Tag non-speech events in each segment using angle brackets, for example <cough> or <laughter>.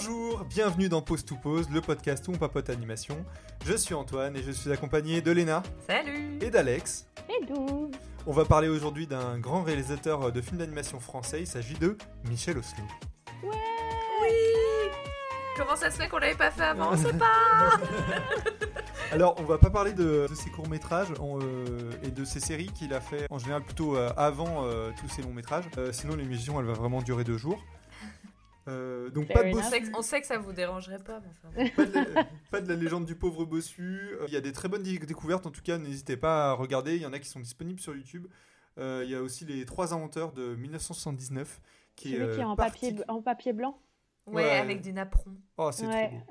Bonjour, bienvenue dans Pause to Pause, le podcast où on papote animation. Je suis Antoine et je suis accompagné de Léna Salut et d'Alex. Hello On va parler aujourd'hui d'un grand réalisateur de films d'animation français, il s'agit de Michel Oslo. Oui Comment ça se fait qu'on l'avait pas fait avant? On sait pas <laughs> Alors, on va pas parler de, de ses courts-métrages euh, et de ses séries qu'il a fait en général plutôt euh, avant euh, tous ses longs-métrages. Euh, sinon, l'émission, elle va vraiment durer deux jours. Euh, donc, Fair pas de, on bossu, sait, que, on sait que ça vous dérangerait pas, mais enfin. pas, de la, pas de la légende du pauvre bossu. Euh, Il y a des très bonnes dé- découvertes, en tout cas, n'hésitez pas à regarder. Il y en a qui sont disponibles sur YouTube. Euh, Il y a aussi Les Trois Inventeurs de 1979. Qui Celui est, qui est en parti- papier, en papier blanc? Ouais, Ouais. avec des napperons. Oh, c'est trop Ouais,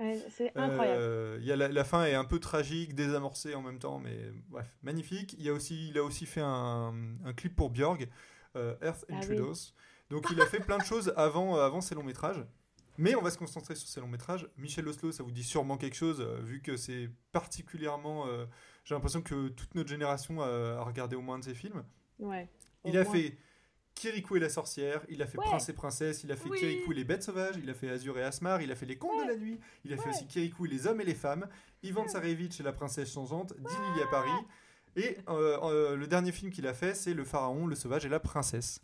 incroyable. Euh, il y a la, la fin est un peu tragique, désamorcée en même temps, mais bref, magnifique. Il, y a aussi, il a aussi fait un, un clip pour Björg, euh, Earth Ah Intruders. Donc il a fait plein de choses avant, avant ses longs métrages. Mais on va se concentrer sur ses longs métrages. Michel Oslo, ça vous dit sûrement quelque chose, euh, vu que c'est particulièrement. euh, J'ai l'impression que toute notre génération a, a regardé au moins de ses films. Ouais. Il a moins. fait Kirikou et la sorcière, il a fait Ouais. Prince et Princesse, il a fait Oui. Kirikou et les bêtes sauvages, il a fait Azur et Asmar, il a fait Les contes de la nuit, il a fait aussi Kirikou et les hommes et les femmes, Ivan Tsarevitch et la princesse changeante, Dix à Paris. Et euh, euh, le dernier film qu'il a fait, c'est Le pharaon, le sauvage et la princesse.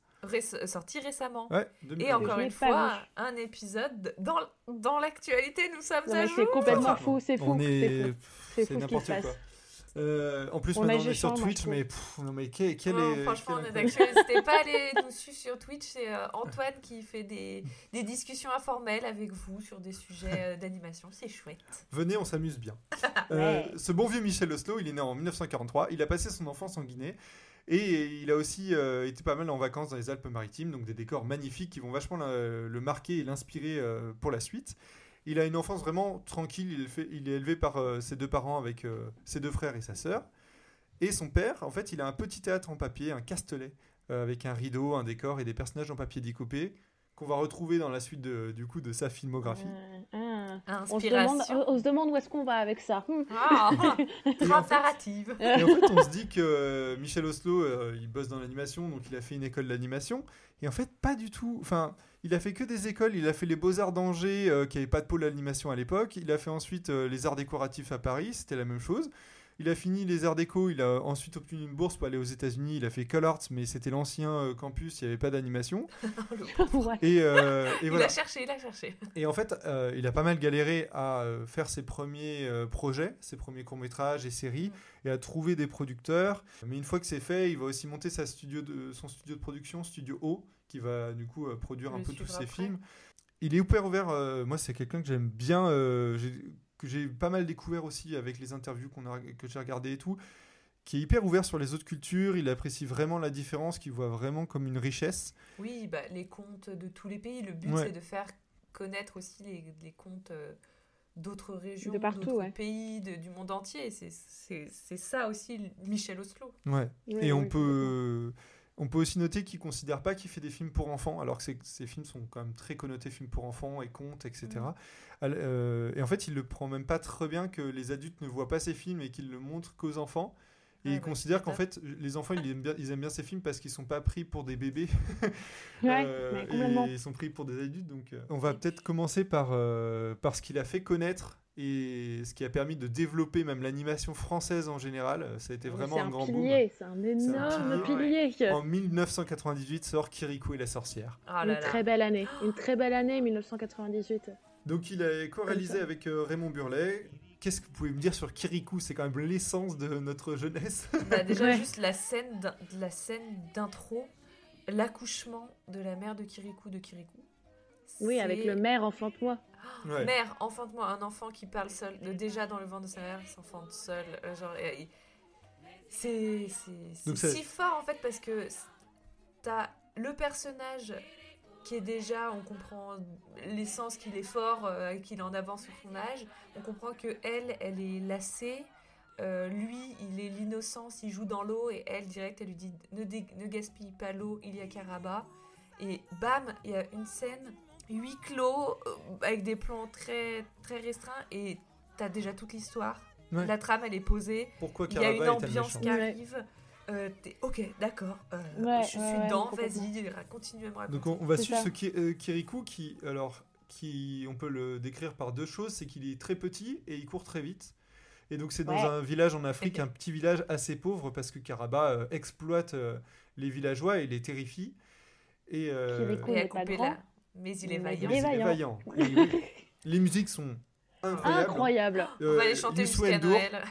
Sorti récemment. Ouais, Et 2022. encore une fois, vu. un épisode dans, dans l'actualité, nous sommes Non, à jour. c'est complètement fou, c'est fou. On c'est est, fou. N'importe quoi. Euh, en plus, On maintenant on est sur Twitch, mais pff, non mais quel, quel Non, est franchement, quel on est. N'hésitez <laughs> pas à aller nous suivre sur Twitch. C'est euh, Antoine qui fait des, des discussions informelles avec vous sur des sujets euh, d'animation. C'est chouette. Venez, on s'amuse bien. <laughs> Euh, Ouais. ce bon vieux Michel Oslo, il est né en 1943. Il a passé son enfance en Guinée. Et il a aussi euh, été pas mal en vacances dans les Alpes-Maritimes, donc des décors magnifiques qui vont vachement le, marquer et l'inspirer euh, pour la suite. Il a une enfance vraiment tranquille, il fait- il est élevé par euh, ses deux parents avec ses deux frères et sa sœur. Et son père, en fait, il a un petit théâtre en papier, un castelet, avec un rideau, un décor et des personnages en papier découpé, qu'on va retrouver dans la suite de, du coup de sa filmographie. On se, demande, Inspiration. on se demande où est-ce qu'on va avec ça. Hmm. Ah, <laughs> Et en fait-. Et en fait, on se dit que euh, Michel Oslo, euh, il bosse dans l'animation, donc il a fait une école d'animation. Et en fait, pas du tout. Enfin, il a fait que des écoles. Il a fait les Beaux-Arts d'Angers, euh, qui n'avait pas de pôle d'animation à l'époque. Il a fait ensuite euh, les Arts décoratifs à Paris, c'était la même chose. Il a fini les Arts déco, il a ensuite obtenu une bourse pour aller aux États-Unis. Il a fait Call Arts, mais c'était l'ancien euh, campus, il n'y avait pas d'animation. <laughs> Et, euh, et Il voilà. a cherché, il a cherché. Et en fait, euh, il a pas mal galéré à faire ses premiers euh, projets, ses premiers courts-métrages et séries, et à trouver des producteurs. Mais une fois que c'est fait, il va aussi monter sa studio de, son studio de production, Studio O, qui va du coup produire un peu tous ses après. films. Il est hyper ouvert. euh, moi, c'est quelqu'un que j'aime bien, euh, que j'ai pas mal découvert aussi avec les interviews qu'on a, que j'ai regardées et tout, qui est hyper ouvert sur les autres cultures. Il apprécie vraiment la différence, qu'il voit vraiment comme une richesse. Oui, bah, les contes de tous les pays. Le but, Ouais. c'est de faire connaître aussi les, les contes euh, d'autres régions, De partout, d'autres ouais. pays, de- du monde entier. C'est ça aussi, Michel Oslo. Ouais. Ouais, Et on peut, on peut aussi noter qu'il considère pas qu'il fait des films pour enfants, alors que ces- films sont quand même très connotés films pour enfants et contes, etc. Al- euh, et en fait, il le prend même pas très bien que les adultes ne voient pas ces films et qu'ils le montrent qu'aux enfants. Et il ouais, considère c'est qu'en fait, les enfants, ils aiment bien, ils aiment bien ces films parce qu'ils sont pas pris pour des bébés. Ouais, Euh, et ils sont pris pour des adultes. Donc, euh, on va peut-être commencer par, euh, par ce qu'il a fait connaître et ce qui a permis de développer même l'animation française en général. Ça a été vraiment C'est un, un grand boom. pilier, c'est un énorme pilier, pilier. En 1998 sort Kirikou et la sorcière. Ah Une là très belle année, une très belle année 1998. Donc il a co-réalisé avec euh, Raymond Burlet. Qu'est-ce que vous pouvez me dire sur Kirikou? C'est quand même l'essence de notre jeunesse. Bah, déjà, <laughs> Ouais. juste la scène d'in- la scène d'intro, l'accouchement de la mère de Kirikou de Kirikou. Oui, avec le maire enfante-moi. Ouais. Mère, enfante-moi, un enfant qui parle seul, de- déjà dans le ventre de sa mère, s'enfante seul. euh, genre, et- et- c'est si fort en fait parce que t'as le personnage qui est déjà, on comprend l'essence qu'il est fort, euh, qu'il est en avance sur son âge. On comprend que elle, elle est lassée. Euh, lui, il est l'innocence, il joue dans l'eau et elle, direct, elle lui dit ne, dé- ne gaspille pas l'eau, il y a Caraba. Et bam, il y a une scène huis clos euh, avec des plans très très restreints et t'as déjà toute l'histoire. Ouais. La trame, elle est posée. Pourquoi Il y a une ambiance qui Ouais. Euh, t'es- ok, d'accord. euh, Ouais, je suis ouais, dedans. Vas-y, ra- continue à me raconter. Donc on, on va suivre ça. ce Ki- euh, Kirikou qui, alors, qui, on peut le décrire par deux choses, c'est qu'il est très petit et il court très vite. Et donc c'est dans Ouais. un village en Afrique, un petit village assez pauvre, parce que Karaba euh, exploite euh, les villageois et les terrifie. Et, euh, Kirikou. N'est à pas couper grand. là. Mais il est vaillant. mais Il est il est vaillant. vaillant. Et oui, <laughs> les musiques sont incroyables. Incroyable. On va Euh, aller chanter jusqu'à Noël.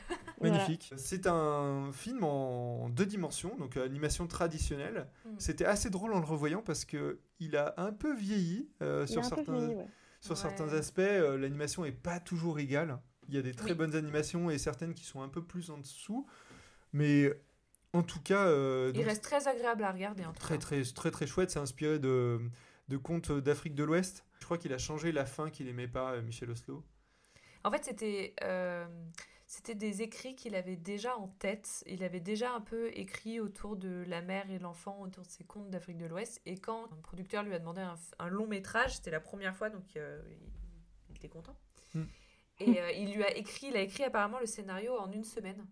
Magnifique. C'est un film en deux dimensions, donc euh, animation traditionnelle. Mm. C'était assez drôle en le revoyant parce que il a un peu vieilli euh, sur certains vieilli, ouais. sur Ouais. certains aspects. euh, L'animation est pas toujours égale. Il y a des très Oui. bonnes animations et certaines qui sont un peu plus en dessous, mais en tout cas, euh, Il reste très agréable à regarder en tout très cas. très très très chouette. C'est inspiré de de contes d'Afrique de l'Ouest. Je crois qu'il a changé la fin qu'il aimait pas, Michel Oslo. En fait, c'était euh, c'était des écrits qu'il avait déjà en tête. Il avait déjà un peu écrit autour de la mère et l'enfant, autour de ses contes d'Afrique de l'Ouest. Et quand un producteur lui a demandé un, un long métrage, c'était la première fois, donc euh, il, était content. Hmm. Et euh, il lui a écrit, il a écrit apparemment le scénario en une semaine.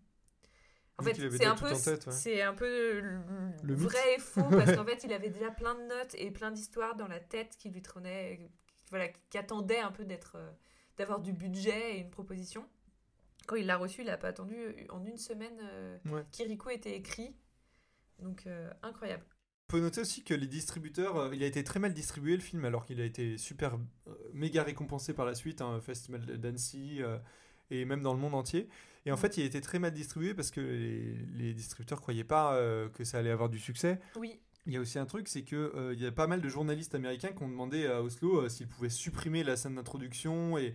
En fait, c'est un peu, ouais. c'est un peu le, vrai et faux parce qu'en <laughs> fait, il avait déjà plein de notes et plein d'histoires dans la tête qui lui traînaient, voilà, qui attendaient un peu d'être, euh, d'avoir du budget et une proposition. Quand il l'a reçu, il n'a pas attendu en une semaine. euh, Ouais. Kirikou était écrit, donc euh, incroyable. On peut noter aussi que les distributeurs, euh, il a été très mal distribué le film, alors qu'il a été super euh, méga récompensé par la suite, hein, Festival d'Annecy euh, et même dans le monde entier. Et en Mm. fait, il a été très mal distribué parce que les, les distributeurs croyaient pas euh, que ça allait avoir du succès. Oui, Il y a aussi un truc, c'est que euh, il y a pas mal de journalistes américains qui ont demandé à Oslo euh, s'ils pouvaient supprimer la scène d'introduction et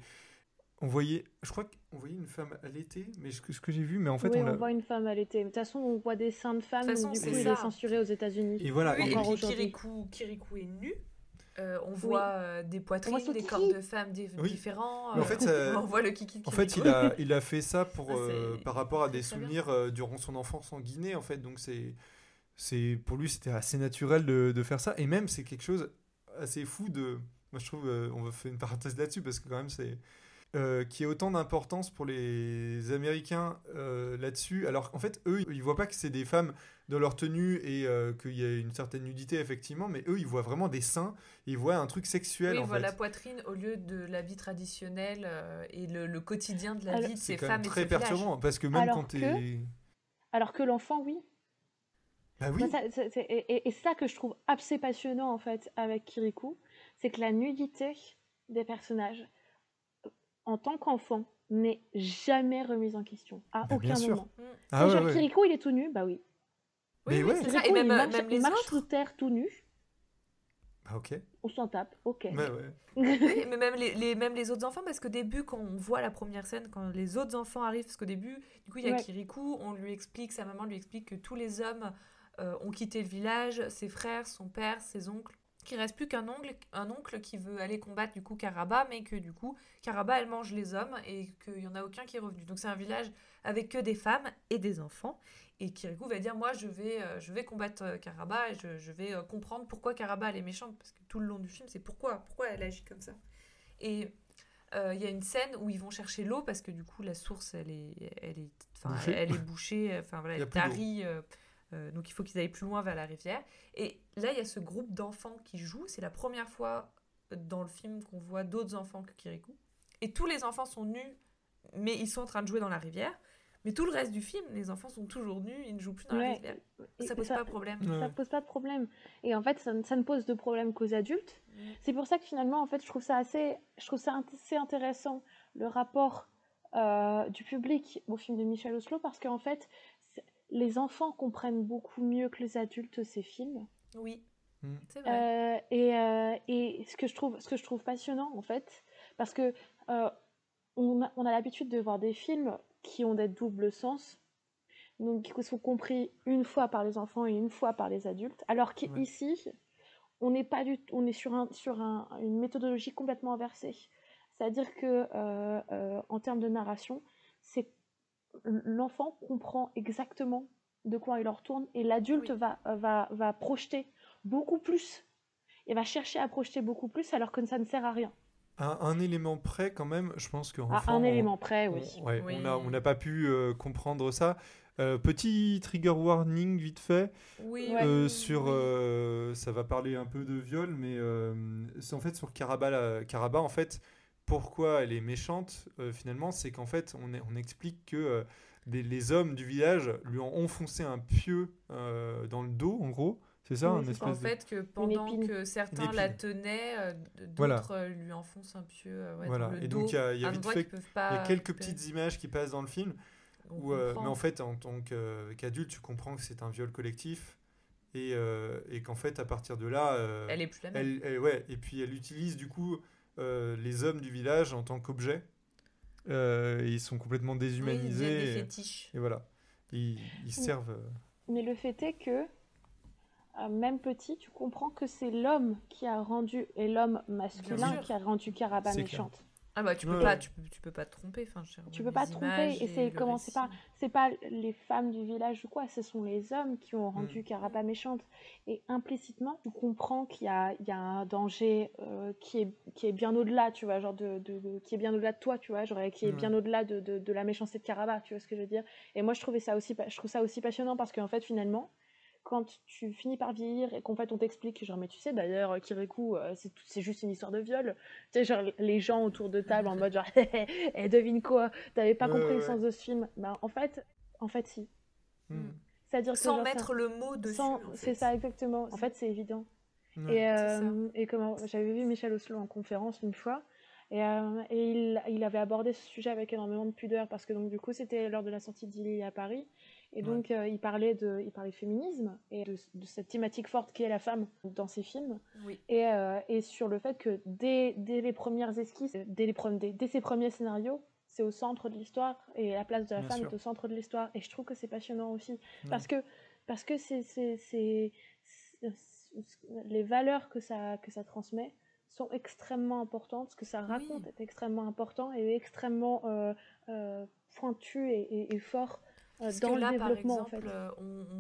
on voyait, je crois qu'on voyait une femme allaiter, mais ce que, ce que j'ai vu, mais en fait oui, on, on, voit une femme allaitée. De toute façon, on voit des seins de femmes, donc du coup, c'est il est ça. censuré aux États-Unis. et voilà. oui, et- puis. Kirikou, Kirikou est nu. Euh, on voit euh, des poitrines, des kiki. corps de femmes Oui. différents. Mais en euh, fait, <laughs> ça- on voit le kiki. En fait, il a, <laughs> il a fait ça pour, Ah, euh, c'est- par rapport à des souvenirs euh, durant son enfance en Guinée, en fait. Donc, c'est, c'est, pour lui, c'était assez naturel de, de faire ça. Et même, c'est quelque chose assez fou de. Moi, je trouve, euh, on va faire une parenthèse là-dessus parce que, quand même, c'est. Euh, qui a autant d'importance pour les Américains euh, là-dessus. Alors qu'en fait, eux, ils voient pas que c'est des femmes dans leur tenue et euh, qu'il y a une certaine nudité, effectivement, mais eux, ils voient vraiment des seins, ils voient un truc sexuel, Oui, en voit fait. la poitrine au lieu de la vie traditionnelle euh, et le, le quotidien de la Alors- vie de C'est ces quand femmes de très perturbant parce que même Alors quand que- t'es. Alors que l'enfant, oui. Bah oui, Moi, ça- c'est- c'est- et, et- et c'est ça que je trouve assez passionnant en fait avec Kirikou, c'est que la nudité des personnages en tant qu'enfant n'est jamais remise en question à Bah, bien aucun sûr. moment. Mm. Ah ouais, Déjà, ouais. Kirikou, il est tout nu, bah oui. Mais Oui, oui, ouais. c'est ça. Et même, il euh, marche, même il les marche autres. sous terre tout nu, Ah, ok. on s'en tape, ok. Ouais. <laughs> Oui, mais même les, les- même les autres enfants, parce qu'au début, quand on voit la première scène, quand les autres enfants arrivent, parce qu'au début, du coup, il y a Ouais. Kirikou, on lui explique, sa maman lui explique que tous les hommes euh, ont quitté le village, ses frères, son père, ses oncles, qu'il reste plus qu'un oncle, un oncle qui veut aller combattre du coup Karaba, mais que du coup, Karaba, elle mange les hommes et qu'il y en a aucun qui est revenu. Donc c'est un village avec que des femmes et des enfants. Et Kirikou va dire, moi, je vais, euh, je vais combattre euh, Karaba et je, je vais euh, comprendre pourquoi Karaba, elle est méchante. Parce que tout le long du film, c'est pourquoi, pourquoi elle agit comme ça. Et euh, il y a une scène où ils vont chercher l'eau parce que du coup, la source, elle est, elle est, elle est bouchée. Enfin, voilà, elle tarie. Euh, donc il faut qu'ils aillent plus loin vers la rivière. Et là, il y a ce groupe d'enfants qui jouent. C'est la première fois dans le film qu'on voit d'autres enfants que Kirikou. Et tous les enfants sont nus, mais ils sont en train de jouer dans la rivière. Mais tout le reste du film, les enfants sont toujours nus, ils ne jouent plus dans la rivière. Ça pose pas de problème. Ouais. Ça pose pas de problème. Et en fait, ça, ne- ça ne pose de problème qu'aux adultes. C'est pour ça que finalement, en fait, je trouve ça assez, je trouve ça assez intéressant le rapport euh, du public au film de Michel Oslo parce qu'en fait, les enfants comprennent beaucoup mieux que les adultes ces films. Oui, Mm. c'est vrai. Euh, et euh, et ce que je trouve, ce que je trouve passionnant en fait, parce que euh, on a, on a l'habitude de voir des films qui ont des doubles sens, donc qui sont compris une fois par les enfants et une fois par les adultes, alors Ouais. qu'ici, on n'est pas du, on est sur un, sur un- une méthodologie complètement inversée. C'est-à-dire que euh, euh, en termes de narration, c'est l'enfant comprend exactement de quoi il en retourne et l'adulte Oui. va, va, va projeter beaucoup plus et va chercher à projeter beaucoup plus alors que ça ne sert à rien. À un élément près, quand même, je pense qu'en À un élément près, oui. On, ouais, Oui. on a- on n'a pas pu euh, comprendre ça. Euh, petit trigger warning vite fait Oui, euh, oui, sur oui. euh, ça va parler un peu de viol mais euh, c'est en fait sur Karaba la- Karaba en fait pourquoi elle est méchante euh, finalement c'est qu'en fait on, est- on explique que euh, des- les hommes du village lui ont enfoncé un pieu euh, dans le dos en gros c'est ça Oui, un espèce En de- fait, que pendant que certains la tenaient, Voilà. d'autres lui enfoncent un pieu ouais, Voilà. dans le Et dos, donc, il y a- y vite fait- pas il y a quelques récupérer. petites images qui passent dans le film Où, euh, mais en fait, en tant qu'adulte, tu comprends que c'est un viol collectif et, euh, et qu'en fait, à partir de là, euh, elle est plus la même. elle- elle- ouais, et puis elle utilise du coup euh, les hommes du village en tant qu'objet. Euh, ils sont complètement Oui, déshumanisés. des et, fétiches. et voilà. Ils, ils servent. euh, Mais le fait est que, même petit, tu comprends que c'est l'homme qui a rendu, et l'homme masculin qui a rendu Caraba méchante. Ah bah tu peux Ouais, pas, tu peux, tu peux pas te tromper. Enfin, je Tu peux pas te tromper, et c'est comment, c'est pas-. C'est pas les femmes du village ou quoi, ce sont les hommes qui ont rendu Mm. Caraba méchante. Et implicitement, tu comprends qu'il y a, il y a un danger euh, qui, est, qui est bien au-delà, tu vois, genre de, de- de- qui est bien au-delà de toi, tu vois, genre qui est Ouais. bien au-delà de, de, de la méchanceté de Caraba, tu vois ce que je veux dire. Et moi, je trouvais ça aussi, je trouve ça aussi passionnant parce qu'en fait, finalement, quand tu finis par vieillir et qu'en fait on t'explique, genre, mais tu sais, d'ailleurs, euh, Kirikou, euh, c'est tout- c'est juste une histoire de viol. Tu sais, genre, les gens autour de table en mode, genre, <laughs> et devine quoi, t'avais pas Ouais, compris ouais, le sens de ce film. Bah, en fait, en fait, si. hmm, C'est-à-dire que, Sans genre, mettre ça- le mot dessus. sans- en C'est ça, exactement. En fait, c'est évident. ouais. Et, euh, et comment j'avais vu Michel Oslo en conférence une fois et, euh, et il, il avait abordé ce sujet avec énormément de pudeur parce que donc du coup c'était lors de la sortie d'Illy à Paris et donc euh, il parlait de il parlait de féminisme et de, de cette thématique forte qui est la femme dans ses films Oui. et, euh, et sur le fait que dès, dès les premières esquisses dès, les pre- dès, dès ses premiers scénarios c'est au centre de l'histoire et la place de la Bien femme sûr. est au centre de l'histoire et je trouve que c'est passionnant aussi Ouais. parce que parce que c'est les valeurs que ça que ça transmet sont extrêmement importantes ce que ça raconte Oui. est extrêmement important et extrêmement euh, euh, pointu et, et- et fort Parce dans que le là, développement par en fait exemple, euh, on-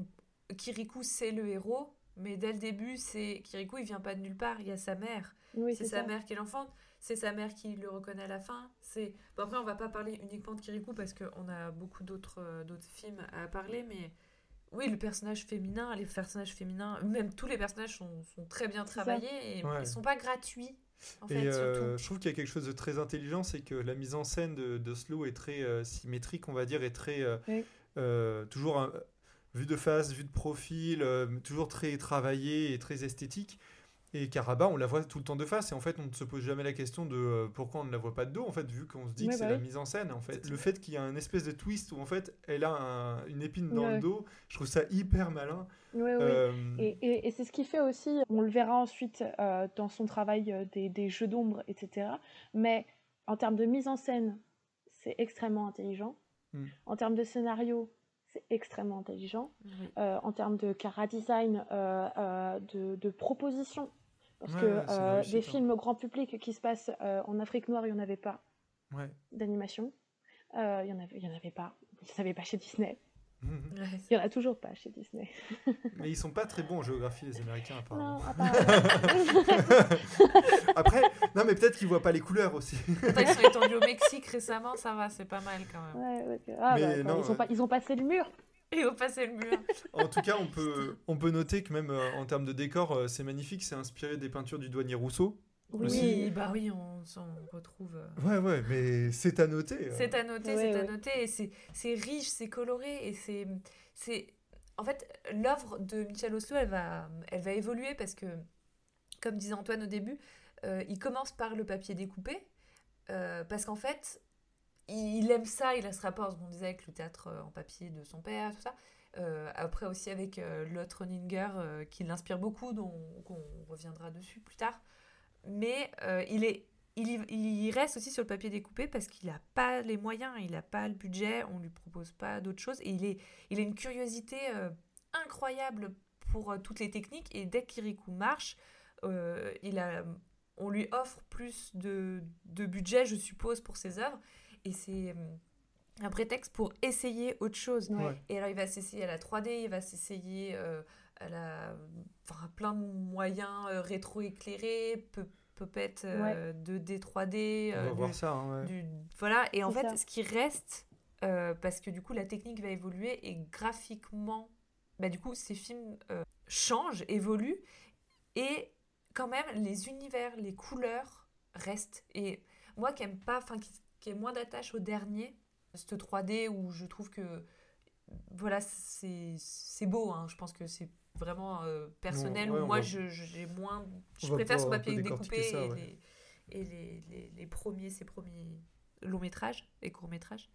on- Kirikou, c'est le héros, mais dès le début, c'est Kirikou, il vient pas de nulle part. Il y a sa mère. oui c'est sa ça mère qui l'enfante. C'est sa mère qui le reconnaît à la fin. C'est bon, après, on va pas parler uniquement de Kirikou parce qu'on a beaucoup d'autres euh, d'autres films à parler, mais oui, le personnage féminin, les personnages féminins, même tous les personnages sont, sont très bien travaillés et Ouais. ils sont pas gratuits. En Et fait, euh, surtout. je trouve qu'il y a quelque chose de très intelligent, c'est que la mise en scène de, de Slow est très euh, symétrique, on va dire, et très euh, Oui. Euh, toujours un- vue de face, vue de profil, euh, toujours très travaillée et très esthétique. Et Caraba, on la voit tout le temps de face, et en fait, on ne se pose jamais la question de euh, pourquoi on ne la voit pas de dos, en fait, vu qu'on se dit Ouais, que c'est bah la mise en scène. En fait, le fait qu'il y a un espèce de twist où en fait, elle a un- une épine dans Ouais. le dos, je trouve ça hyper malin. Oui, oui. Euh, Et, et- et c'est ce qui fait aussi, on le verra ensuite euh, dans son travail euh, des, des jeux d'ombre, etc. Mais en termes de mise en scène, c'est extrêmement intelligent. Mm. En termes de scénario, c'est extrêmement intelligent. Euh, en termes de cara design, euh, euh, de, de proposition. Parce Ouais, que euh, des hein. films grand public qui se passent euh, en Afrique noire, il n'y en avait pas ouais. d'animation. Euh, Il n'y en, avait- il y en avait pas. Il n'y en avait pas chez Disney. Mhm. Ouais, Il n'y en a toujours pas chez Disney. <laughs> Mais ils sont pas très bons en géographie, les Américains, apparemment. Non, apparemment. <laughs> Après, non, mais peut-être qu'ils voient pas les couleurs aussi. <laughs> Quand ils sont étendus au Mexique récemment, ça va, c'est pas mal quand même. Ouais. Ah, Mais bah, non, ils, ont euh, pas, ils ont passé le mur. Et au passé le mur. En tout cas, on peut, on peut noter que même euh, en termes de décor, euh, c'est magnifique. C'est inspiré des peintures du douanier Rousseau. Oui, Aussi. bah oui, on s'en retrouve. euh. Ouais, ouais, mais c'est à noter. euh. C'est à noter, Ouais, c'est à noter, et c'est c'est riche, c'est coloré, et c'est c'est en fait l'œuvre de Michel Oslo, elle va elle va évoluer parce que comme disait Antoine au début, euh, il commence par le papier découpé euh, parce qu'en fait il aime ça, il a ce rapport, ce qu'on disait avec le théâtre en papier de son père, tout ça. Euh, après aussi avec euh, Lot Roninger euh, qui l'inspire beaucoup, dont on reviendra dessus plus tard. Mais euh, il est il, il reste aussi sur le papier découpé parce qu'il n'a pas les moyens, il n'a pas le budget, on lui propose pas d'autre chose. Et il, est, il a une curiosité euh, incroyable pour euh, toutes les techniques. Et dès que Kirikou marche, euh, il a, on lui offre plus de, de budget, je suppose, pour ses œuvres. Et c'est un prétexte pour essayer autre chose. Ouais. Et alors, il va s'essayer à la 3D, il va s'essayer à la... enfin, plein de moyens euh, rétro-éclairés, peu- puppet euh, 2D, 3D. On va euh, voir du- ça. hein, ouais. du- voilà, et en fait, ça. ce qui reste, euh, parce que du coup, la technique va évoluer et graphiquement, bah, du coup, ces films euh, changent, évoluent, et quand même, les univers, les couleurs restent. Et moi qui aime pas, enfin, qui, qui ai moins d'attache au dernier, ce 3D où je trouve que, voilà, c'est c'est beau, hein, je pense que c'est vraiment euh, personnel, Ouais, où on moi, va- je- j'ai moins. Je on préfère ce papier découpé ça, et, ouais. les, et les, les, les premiers, ses premiers longs métrages et courts métrages.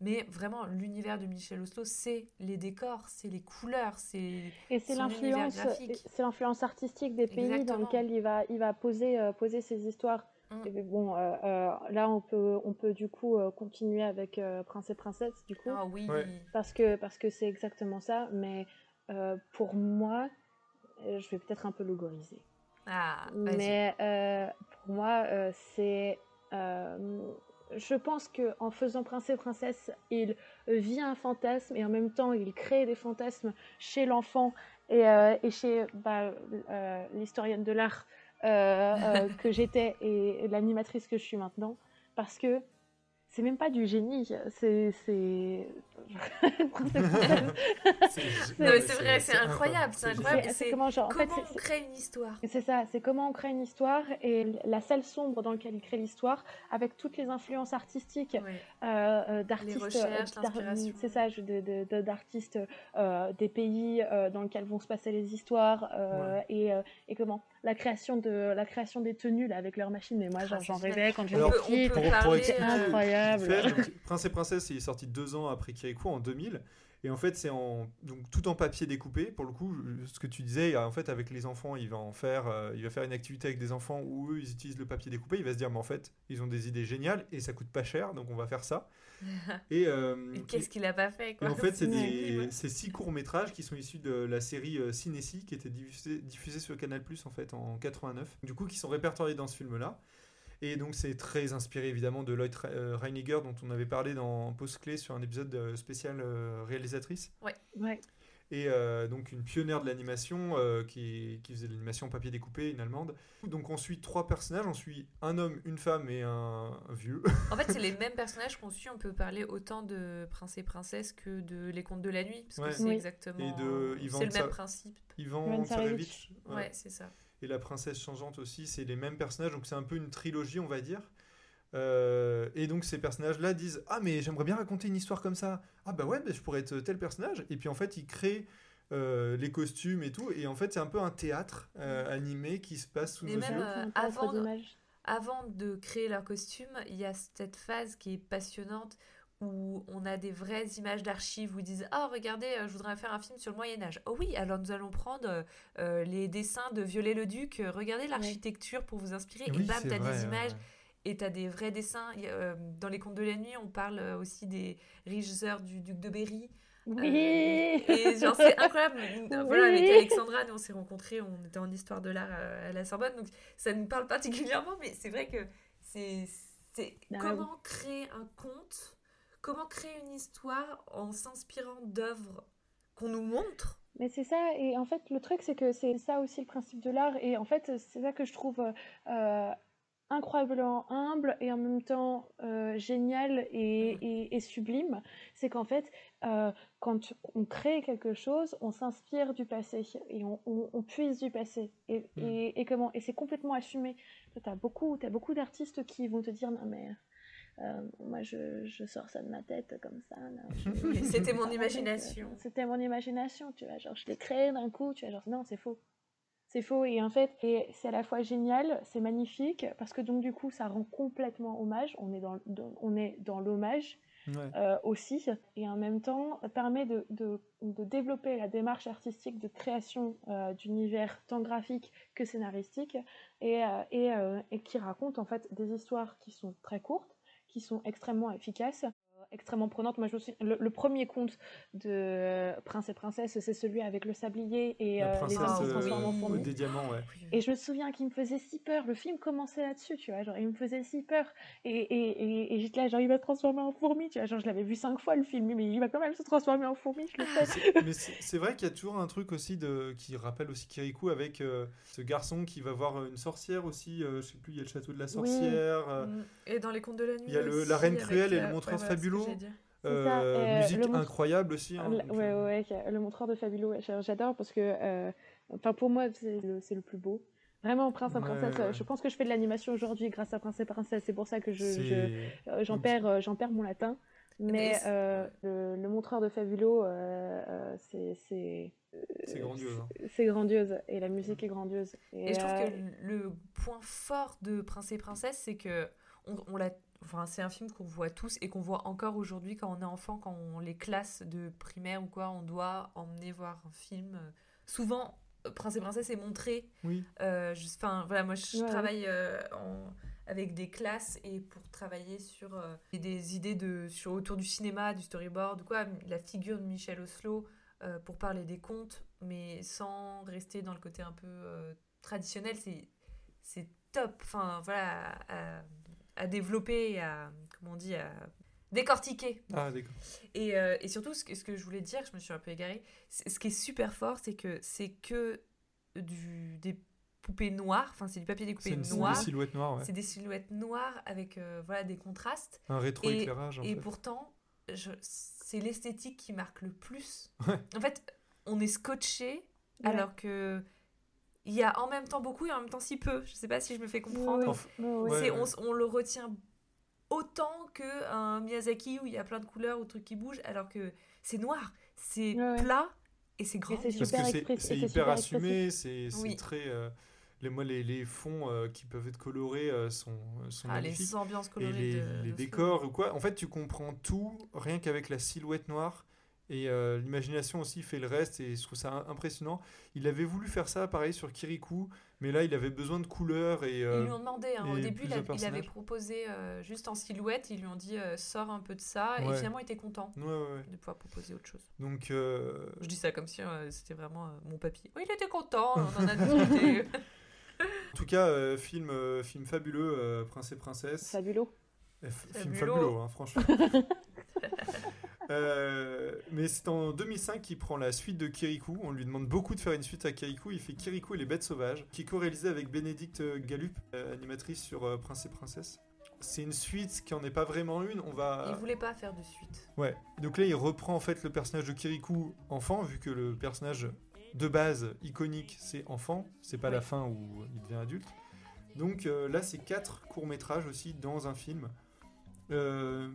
Mais vraiment, l'univers de Michel Oslo, c'est les décors, c'est les couleurs, c'est Et c'est l'influence, graphique. c'est l'influence artistique des pays dans lesquels il va, il va poser, euh, poser ses histoires. Mm. Et bon, euh, euh, là on peut, on peut du coup euh, continuer avec euh, Prince et Princesse du coup, Ah oui, Ouais. parce que parce que c'est exactement ça. Mais euh, pour moi, euh, je vais peut-être un peu logoriser. ah. Mais euh, pour moi, euh, c'est. je pense que en faisant Prince et Princesse, il vit un fantasme et en même temps, il crée des fantasmes chez l'enfant et, et chez bah, l'historienne de l'art <laughs> que j'étais et l'animatrice que je suis maintenant. Parce que c'est même pas du génie, c'est. c'est- <laughs> vrai, c'est incroyable, c'est incroyable. Comment genre. en fait, Comment c'est- on crée une histoire C'est ça, c'est comment on crée une histoire et la salle sombre dans laquelle il crée l'histoire, avec toutes les influences artistiques Ouais. euh, euh, d'artistes, euh, c'est ça, je- de- de- de- d'artistes euh, des pays euh, dans lesquels vont se passer les histoires euh, et, euh, et comment la création de la création des tenues là, avec leurs machines. Mais moi, Ah, j'en rêvais quand j'étais petite. pour, pour parler, expliquer incroyable. fait, donc, Prince et Princesse, il est sorti deux ans après Kirikou en 2000. Et en fait, c'est en, donc, tout en papier découpé. Pour le coup, ce que tu disais, en fait, avec les enfants, il va en faire, euh, il va faire une activité avec des enfants où eux, ils utilisent le papier découpé. Il va se dire, mais en fait, ils ont des idées géniales et ça coûte pas cher, donc on va faire ça. <laughs> Et, euh, Et Qu'est-ce qu'il a pas fait quoi? en fait, c'est des six courts métrages qui sont issus de la série euh, Cinécie qui était diffusée, diffusée sur Canal Plus en fait en 89. Du coup, qui sont répertoriés dans ce film-là. Et donc, c'est très inspiré évidemment de Lloyd euh, Reiniger dont on avait parlé dans Post Clé sur un épisode euh, spécial euh, réalisatrice. Ouais. Et euh, donc une pionnière de l'animation euh, qui, qui faisait de l'animation papier découpé, une allemande. Donc on suit trois personnages, on suit un homme, une femme et un, un vieux. <laughs> En fait, c'est les mêmes personnages qu'on suit. On peut parler autant de Prince et Princesse que de Les Contes de la Nuit, parce Ouais. que c'est Oui. exactement. Et de C'est le même principe. Ivan Ivan Tsarevich. Ouais, ouais. c'est ça. Et la princesse changeante aussi, c'est les mêmes personnages, donc c'est un peu une trilogie, on va dire. Euh, et donc ces personnages-là disent Ah, mais j'aimerais bien raconter une histoire comme ça. Ah, bah ouais, bah, je pourrais être tel personnage. Et puis en fait, ils créent euh, les costumes et tout. Et en fait, c'est un peu un théâtre euh, animé qui se passe sous Mais nos même, yeux. euh, avant. Avant de créer leur costume, il y a cette phase qui est passionnante où on a des vraies images d'archives où ils disent Ah, regardez, euh, je voudrais faire un film sur le Moyen-Âge. Oh oui, alors nous allons prendre euh, euh, les dessins de Viollet-le-Duc, regardez l'architecture pour vous inspirer. et bam, t'as des images ouais. et t'as des vrais dessins. Euh, dans les contes de la nuit, on parle aussi des riches heures du duc de Berry. Oui. Et genre, c'est incroyable. <laughs> Voilà, avec. Alexandra, nous on s'est rencontrés, on était en histoire de l'art à, la Sorbonne, donc ça nous parle particulièrement, mais c'est vrai que c'est c'est Ah comment créer un conte, comment créer une histoire en s'inspirant d'œuvres qu'on nous montre? Mais c'est ça, et en fait, le truc, c'est que c'est ça aussi le principe de l'art, et en fait, c'est ça que je trouve euh, incroyablement humble et en même temps euh, génial et, et- et sublime. C'est qu'en fait, euh, quand on crée quelque chose, on s'inspire du passé et on, on- on puise du passé. Et, Mm. et, et comment? Et c'est complètement assumé. Tu as beaucoup, t'as beaucoup d'artistes qui vont te dire Non, mais. Euh, moi, je, je sors ça de ma tête comme ça. <laughs> C'était mon fait, imagination. euh, C'était mon imagination, tu vois. Genre, je l'ai créé d'un coup, tu vois. Genre, non, c'est faux. C'est faux. Et en fait, et c'est à la fois génial, c'est magnifique, parce que donc, du coup, ça rend complètement hommage. On est dans, dans- on est dans l'hommage Ouais. euh, aussi. Et en même temps, ça permet de, de, de développer la démarche artistique de création euh, d'univers tant graphique que scénaristique. Et, euh, et, euh, et qui raconte en fait des histoires qui sont très courtes, qui sont extrêmement efficaces. Extrêmement prenante. Moi, je me souviens, le, le premier conte de euh, Prince et Princesse, c'est celui avec le sablier et euh, les qui se euh, transforment en fourmis. des diamants, ouais. Et je me souviens qu'il me faisait si peur. Le film commençait là-dessus, tu vois. Genre, il me faisait si peur. Et, et, et, et j'étais là, genre, il va se transformer en fourmi, tu vois. Genre, je l'avais vu cinq fois le film, mais il va quand même se transformer en fourmi, je le sais. C'est- Mais c'est vrai qu'il y a toujours un truc aussi de, qui rappelle aussi Kirikou avec euh, ce garçon qui va voir une sorcière aussi. euh, je sais plus, il y a le château de la sorcière. euh, Mm. Et dans les contes de la nuit. il y a le- aussi, la Reine Cruelle et le Montreur Fabuleux. Dire. euh, euh, musique incroyable aussi. hein, La- donc, ouais, euh, ouais, ouais, le montreur de j'a- j'adore parce que, euh, enfin, pour moi, c'est le, c'est le plus beau. Vraiment, Prince et Princesse, ouais. je pense que je fais de l'animation aujourd'hui grâce à Prince et Princesse. C'est pour ça que je, je- j'en perds, euh, j'en perds mon latin. Mais euh, le, le montreur de euh, euh, c'est c'est c'est grandiose. hein. c'est grandiose et la musique est grandiose. Et, Et je trouve que le point fort de Prince et Princesse, c'est que on, on l'a, enfin, c'est un film qu'on voit tous et qu'on voit encore aujourd'hui quand on est enfant, quand on les classes de primaire ou quoi, on doit emmener voir un film. Souvent, euh, Prince et Princesse est montré. Oui. euh, juste- Enfin, voilà, moi je Ouais, travaille euh, en- avec des classes et pour travailler sur euh, des idées de, sur, autour du cinéma, du storyboard, quoi, la figure de Michel Oslo euh, pour parler des contes, mais sans rester dans le côté un peu euh, traditionnel, c'est, c'est top. Enfin, voilà, à, à développer, et à, comment on dit, à décortiquer. Ah, d'accord. Et, euh, et surtout, ce que, ce que je voulais dire, je me suis un peu égarée, ce qui est super fort, c'est que c'est que du, des poupées noires, enfin c'est du papier découpé une c'est noir, des silhouettes noires, ouais. c'est des silhouettes noires avec euh, voilà, des contrastes. Un rétroéclairage, en Et fait. pourtant, je- c'est l'esthétique qui marque le plus. Ouais. En fait, on est scotché Ouais. alors que il y a en même temps beaucoup et en même temps si peu. Je sais pas si je me fais comprendre. C'est- ouais. on, on le retient autant que un Miyazaki où il y a plein de couleurs ou trucs qui bougent, alors que c'est noir, c'est plat et c'est grand. c'est Parce que c'est et hyper assumé, c'est Oui. très. euh, les, moi, les, les fonds euh, qui peuvent être colorés euh, sont, sont Ah, magnifiques. les ambiances Et colorées. les, de- les de décors ou quoi. En fait, tu comprends tout rien qu'avec la silhouette noire. Et euh, l'imagination aussi fait le reste et je trouve ça im- impressionnant. Il avait voulu faire ça pareil sur Kirikou, mais là il avait besoin de couleurs et Ils euh, lui ont demandé, hein, au début, il, a- plusieurs il avait proposé euh, juste en silhouette, ils lui ont dit euh, sors un peu de ça, et finalement il était content ouais, ouais, ouais. de pouvoir proposer autre chose. Donc euh, Je dis ça comme si euh, c'était vraiment euh, mon papier. Oui, il était content, on en a <laughs> discuté. en tout cas, euh, film, euh, film fabuleux, euh, Prince et Princesse. Fabuleux. F- Film Fabuleux. fabuleux, hein, franchement. <laughs> Euh, mais c'est en 2005 qu'il prend la suite de Kirikou. On lui demande beaucoup de faire une suite à Kirikou. Il fait Kirikou et les bêtes sauvages, qui est co-réalisé avec Bénédicte Galup, euh, animatrice sur euh, Prince et Princesse. C'est une suite qui en est pas vraiment une. On va. il voulait pas faire de suite. Ouais. Donc là, il reprend en fait le personnage de Kirikou enfant, vu que le personnage de base iconique c'est enfant. C'est pas Oui. la fin où il devient adulte. Donc euh, là, c'est quatre courts métrages aussi dans un film. Euh,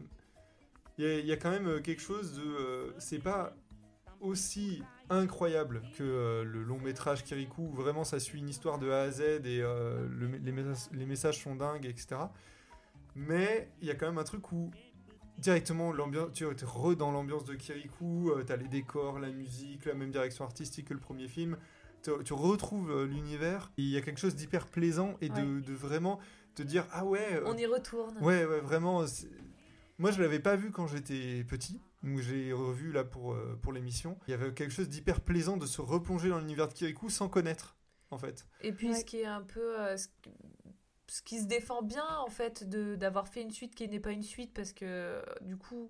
Il y, a- il y a quand même euh, quelque chose de. euh, c'est pas aussi incroyable que euh, le long métrage Kirikou. où Vraiment, ça suit une histoire de A à Z et euh, le- les, messages, les messages sont dingues, etc. Mais il y a quand même un truc où directement l'ambiance tu es re dans l'ambiance de Kirikou euh, t'as les décors la musique la même direction artistique que le premier film tu, tu retrouves l'univers il y a quelque chose d'hyper plaisant et de, de vraiment te dire ah ouais On y retourne. ouais ouais vraiment moi je l'avais pas vu quand j'étais petit donc j'ai revu là pour euh, pour l'émission. Il y avait quelque chose d'hyper plaisant de se replonger dans l'univers de Kirikou sans connaître en fait. Et puis Ouais. ce qui est un peu... euh, ce, qui- ce qui se défend bien en fait de d'avoir fait une suite qui n'est pas une suite parce que euh, du coup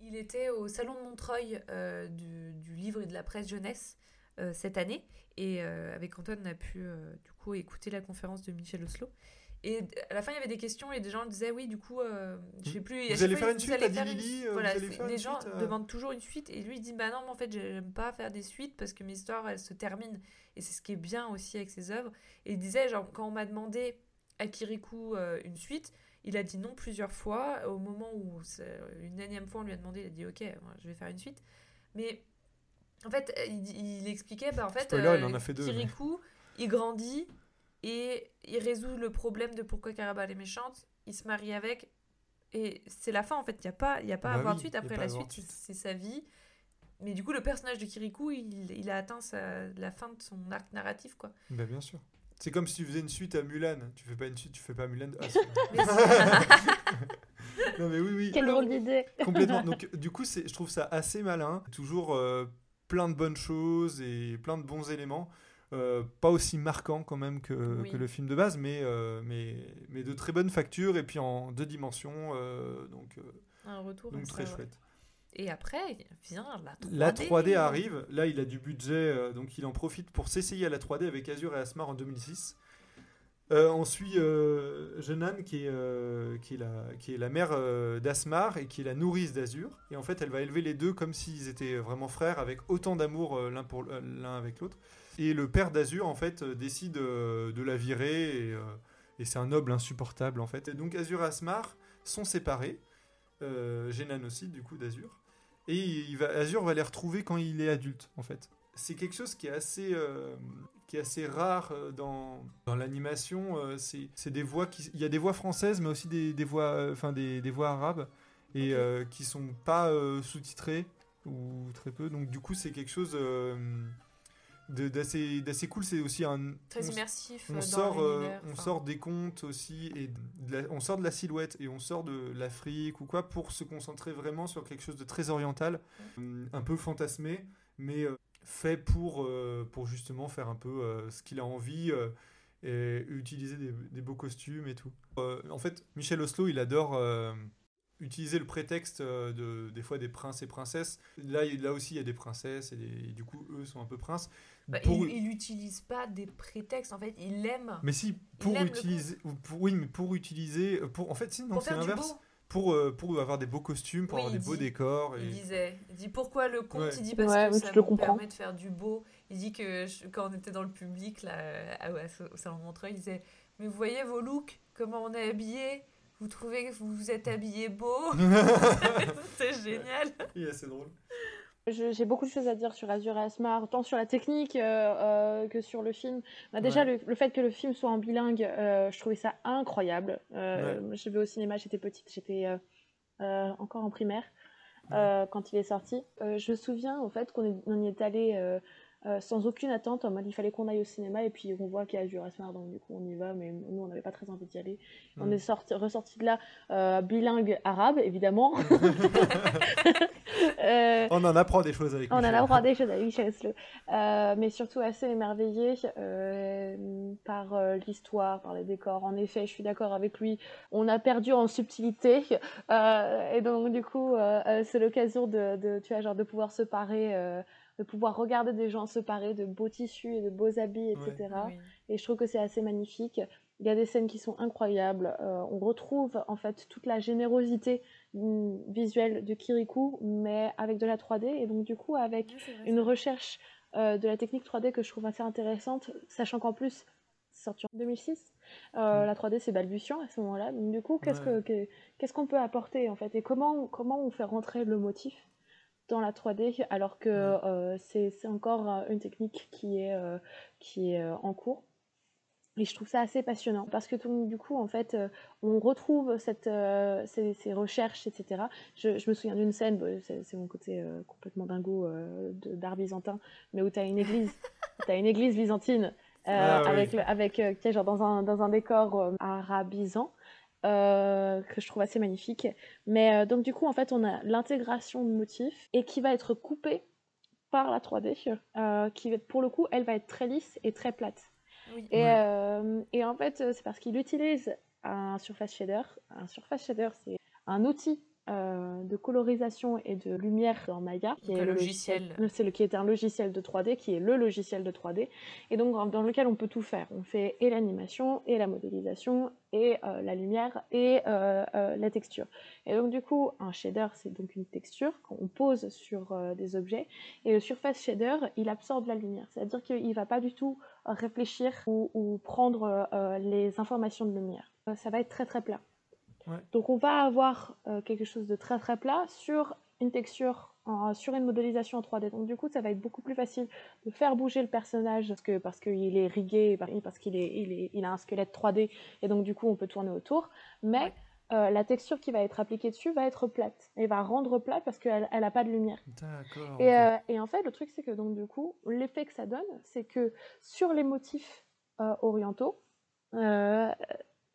il était au salon de Montreuil euh, du, du livre et de la presse jeunesse euh, cette année. Et euh, avec Antoine on a pu euh, du coup écouter la conférence de Michel Oslo et à la fin il y avait des questions et des gens disaient oui du coup euh, je sais plus à Vous allez fois, faire une vous suite, dit une- euh, voilà les gens suite, euh. demandent toujours une suite et lui il dit bah non mais en fait j'aime pas faire des suites parce que mes histoires elles se terminent. Et c'est ce qui est bien aussi avec ses œuvres. Et il disait genre quand on m'a demandé à Kirikou euh, une suite il a dit non plusieurs fois. Au moment où une énième fois on lui a demandé il a dit ok moi, je vais faire une suite. Mais en fait il, il expliquait bah en fait Spoiler, il en a fait deux, mais- Kirikou il grandit et il résout le problème de pourquoi Carabal est méchante il se marie avec et c'est la fin en fait il n'y a pas il y a pas à Bah avoir oui, de suite après à la avoir suite c'est sa vie mais du coup le personnage de Kirikou il, il a atteint sa- la fin de son arc narratif quoi Bah, bien sûr. C'est comme si tu faisais une suite à Mulan. Tu fais pas une suite, tu fais pas Mulan. Ah, <laughs> <laughs> non mais oui, oui. Quelle drôle d'idée. <laughs> Complètement. Donc du coup, c'est, je trouve ça assez malin. Toujours euh, plein de bonnes choses et plein de bons éléments. Euh, pas aussi marquant quand même que, Oui. que le film de base, mais, euh, mais, mais de très bonne facture et puis en deux dimensions. euh, donc Un retour. donc ça, très ouais. chouette. Et après vient la 3D. La 3D arrive, là il a du budget, donc il en profite pour s'essayer à la 3D avec Azure et Asmar en 2006. Euh, on suit Jeanne qui est, qui, est la, qui est la mère d'Asmar et qui est la nourrice d'Azure. Et en fait elle va élever les deux comme s'ils étaient vraiment frères avec autant d'amour l'un l'un avec l'autre. Et le père d'Azure en fait euh, décide euh, de la virer et, euh, et c'est un noble insupportable en fait. Et donc Azure et Asmar sont séparés. Euh, aussi du coup d'Azure. Et il va, Azure va les retrouver quand il est adulte, en fait. C'est quelque chose qui est assez, euh, qui est assez rare dans, dans l'animation. euh, c'est des voix qui, il y a des voix françaises, mais aussi des, des voix, enfin des, des voix arabes et Ok. euh, qui sont pas sous-titrées ou très peu. Donc du coup, c'est quelque chose d'assez d'assez cool. C'est aussi un Très on- immersif. on euh, dans sort, euh, on enfin. sort des contes aussi, et la- on sort de la silhouette et on sort de l'Afrique ou quoi pour se concentrer vraiment sur quelque chose de très oriental, euh, un peu fantasmé, mais euh, fait pour, euh, pour justement faire un peu euh, ce qu'il a envie et utiliser des, des beaux costumes et tout. En fait, Michel Oslo, il adore utiliser le prétexte euh, de, des fois des princes et princesses. Là, là aussi, il y a des princesses et, des- et du coup, eux sont un peu princes. Bah, Pour- il, il utilise pas des prétextes. En fait, il aime Mais si, pour utiliser, pour- oui, mais pour utiliser, pour, en fait, si, non, c'est l'inverse. Pour, euh, pour avoir des beaux costumes, pour Oui, avoir des beaux décors. Il disait, il dit pourquoi le conte Ouais. Il dit parce Ouais, que ça permet de faire du beau. Il dit que je- quand on était dans le public là, à- à- au salon de Montreuil, il disait mais vous voyez vos looks, comment on est habillés Vous trouvez que vous vous êtes habillés beau <laughs> C'est génial. Il est assez drôle. Je- J'ai beaucoup de choses à dire sur Azure et Asmar, tant sur la technique euh, euh, que sur le film. Bah, déjà, Ouais. le, le fait que le film soit en bilingue, euh, je trouvais ça incroyable. Euh, Je vais au cinéma, j'étais petite, j'étais euh, euh, encore en primaire euh, quand il est sorti. Euh, je me souviens au fait qu'on on y est allé euh, sans aucune attente, en mode il fallait qu'on aille au cinéma et puis on voit qu'il y a et Asmar, donc du coup on y va, mais nous on n'avait pas très envie d'y aller. On est sorti, ressorti de là euh, bilingue arabe, évidemment. <laughs> Euh, On en apprend des choses avec on en apprend des choses avec Michel mais surtout assez émerveillé par l'histoire, par les décors. En effet, je suis d'accord avec lui. On a perdu en subtilité. et donc, du coup, c'est l'occasion de, de, tu vois, genre, de pouvoir se parer, de pouvoir regarder des gens se parer de beaux tissus et de beaux habits, etc. Oui. Et je trouve que c'est assez magnifique. Il y a des scènes qui sont incroyables. Euh, on retrouve en fait toute la générosité mm, visuelle de Kirikou, mais avec de la 3D. Et donc, du coup, avec Ouais, c'est vrai, une recherche euh, de la technique 3D que je trouve assez intéressante, sachant qu'en plus, c'est sorti en 2006. Euh, Mm. La 3D, c'est balbutiant à ce moment-là. Donc, du coup, qu'est-ce Ouais. que- que- qu'est-ce qu'on peut apporter en fait? Et comment, comment on fait rentrer le motif? Dans la 3D alors que euh, c'est encore euh, une technique qui est, euh, qui est en cours et je trouve ça assez passionnant parce que donc, du coup, en fait, on retrouve cette, euh, ces, ces recherches, etc. Je, je me souviens d'une scène, bon, c'est mon côté euh, complètement dingo euh, d'art byzantin, mais où tu as une église, <laughs> tu une église byzantine Ah oui. avec, le- avec tu sais, genre dans un, dans un décor arabisant. Euh, que je trouve assez magnifique. Mais euh, donc du coup, en fait, on a l'intégration de motifs et qui va être coupée par la 3D, euh, qui va- pour le coup, elle va être très lisse et très plate. Oui. Et, Ouais. euh, et en fait, c'est parce qu'il utilise un surface shader. Un surface shader, c'est un outil euh, de colorisation et de lumière dans Maya, qui Donc est un le logiciel. c'est le qui est un logiciel de 3D, qui est le logiciel de 3D, et donc dans- lequel on peut tout faire. On fait et l'animation, et la modélisation, et euh, la lumière, et euh, la texture. Et donc du coup, un shader, c'est donc une texture qu'on pose sur des objets, et le surface shader, il absorbe la lumière. C'est-à-dire qu'il va pas du tout réfléchir ou, ou prendre les informations de lumière. Ça va être très très plat. Ouais. Donc on va avoir euh, quelque chose de très très plat sur une texture, en- sur une modélisation en 3D. Donc du coup, ça va être beaucoup plus facile de faire bouger le personnage parce que parce qu'il est rigué, par- parce qu'il est, il est, il a un squelette 3D et donc du coup on peut tourner autour. Mais Ouais. euh, la texture qui va être appliquée dessus va être plate et va rendre plate parce qu'elle elle a pas de lumière. D'accord. Et, euh, et en fait, le truc, c'est que donc du coup, l'effet que ça donne, c'est que sur les motifs euh, orientaux,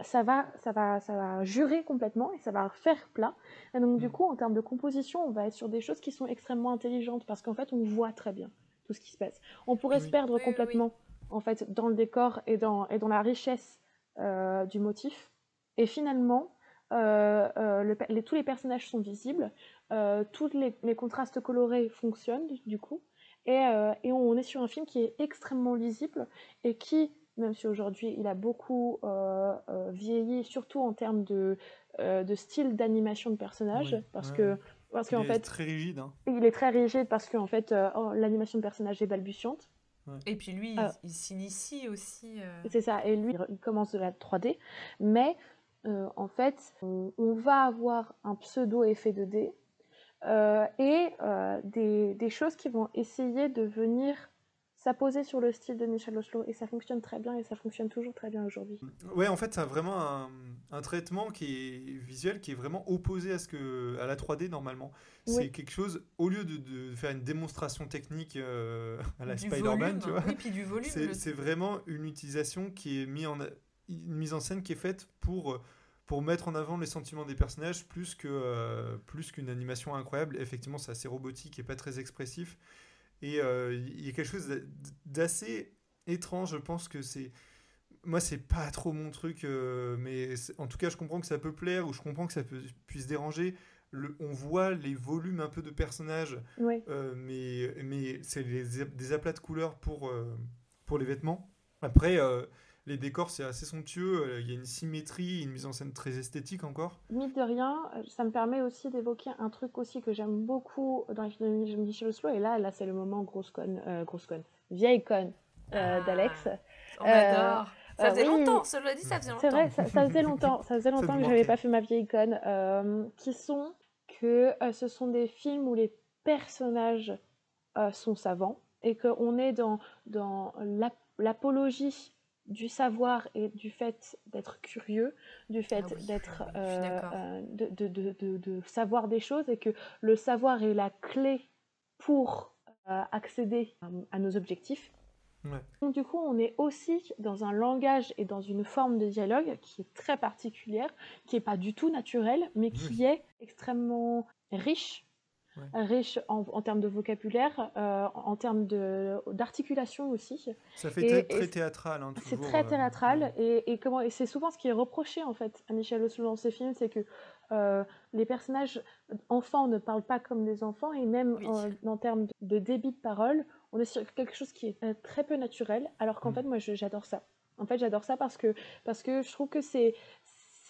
ça va, ça va, ça va jurer complètement et ça va faire plat. Et donc du Mm. coup, en termes de composition, on va être sur des choses qui sont extrêmement intelligentes parce qu'en fait, on voit très bien tout ce qui se passe. On pourrait se perdre Oui, oui, oui. complètement en fait dans le décor et dans et dans la richesse euh, du motif. Et finalement, euh, euh, le pe- les- tous les personnages sont visibles, euh, tous les, les contrastes colorés fonctionnent du, du coup, et, euh, et on est sur un film qui est extrêmement lisible et qui, même si aujourd'hui il a beaucoup euh, euh, vieilli, surtout en termes de, euh, de style d'animation de personnage, Oui, parce ouais, que parce Il qu'en est fait très rigide. hein. il est très rigide parce qu'en fait euh, oh, l'animation de personnage est balbutiante. Et puis lui, il- Ah. il, s'initie aussi. euh, C'est ça, et lui, il commence de la 3D, mais euh, en fait, on, on va avoir un pseudo effet 2D euh, et euh, des, des choses qui vont essayer de venir s'apposer sur le style de Michel Oslo, et ça fonctionne très bien, et ça fonctionne toujours très bien aujourd'hui. Ouais, en fait, ça a vraiment un, un traitement qui est visuel qui est vraiment opposé à ce que à la 3D normalement. C'est Oui. quelque chose au lieu de, de faire une démonstration technique euh, à la Spider-Man, tu vois. Oui, puis du volume. C'est le- c'est vraiment une utilisation qui est mise en une mise en scène qui est faite pour pour mettre en avant les sentiments des personnages plus que euh, plus qu'une animation incroyable. Effectivement, c'est assez robotique et pas très expressif. Et euh, il y a quelque chose d'a- d'assez étrange. Je pense que c'est moi, c'est pas trop mon truc, euh, mais en tout cas, je comprends que ça peut plaire ou je comprends que ça peut, puisse déranger. Le- on voit les volumes un peu de personnages euh, mais mais c'est des aplats de couleurs pour, pour les vêtements. Après, les décors, c'est assez somptueux. euh, Il y a une symétrie, une mise en scène très esthétique encore. mine de rien, euh, ça me permet aussi d'évoquer un truc aussi que j'aime beaucoup dans les films de Michel Oslo, et là, là c'est le moment grosse conne, euh, grosse conne, vieille conne euh, Ah. d'Alex. On adore. Ça euh, faisait oui. longtemps, cela dit, ça faisait longtemps. C'est vrai, ça, ça faisait longtemps, ça faisait <laughs> longtemps que j'avais pas fait ma vieille icône. euh, qui sont que euh, ce sont des films où les personnages euh, sont savants et qu'on est dans, dans l'ap- l'apologie du savoir et du fait d'être curieux, du fait Ah oui, d'être euh, euh, de, de- de- de- de savoir des choses et que le savoir est la clé pour euh, accéder à, à nos objectifs. Ouais. Donc du coup, on est aussi dans un langage et dans une forme de dialogue qui est très particulière, qui est pas du tout naturelle, mais qui Oui. est extrêmement riche, Ouais. riche en, en termes de vocabulaire, euh, en termes de- d'articulation aussi. Ça fait Et- très, et théâtral. hein, C'est très euh, théâtral et, et comment et c'est souvent ce qui est reproché en fait à Michel Oslo dans ses films, c'est que euh, les personnages enfants ne parlent pas comme des enfants et même Oui. en termes de, débit de parole, on est sur quelque chose qui est très peu naturel. Alors qu'en Mm. fait, moi, j'adore ça. En fait, j'adore ça parce que parce que je trouve que c'est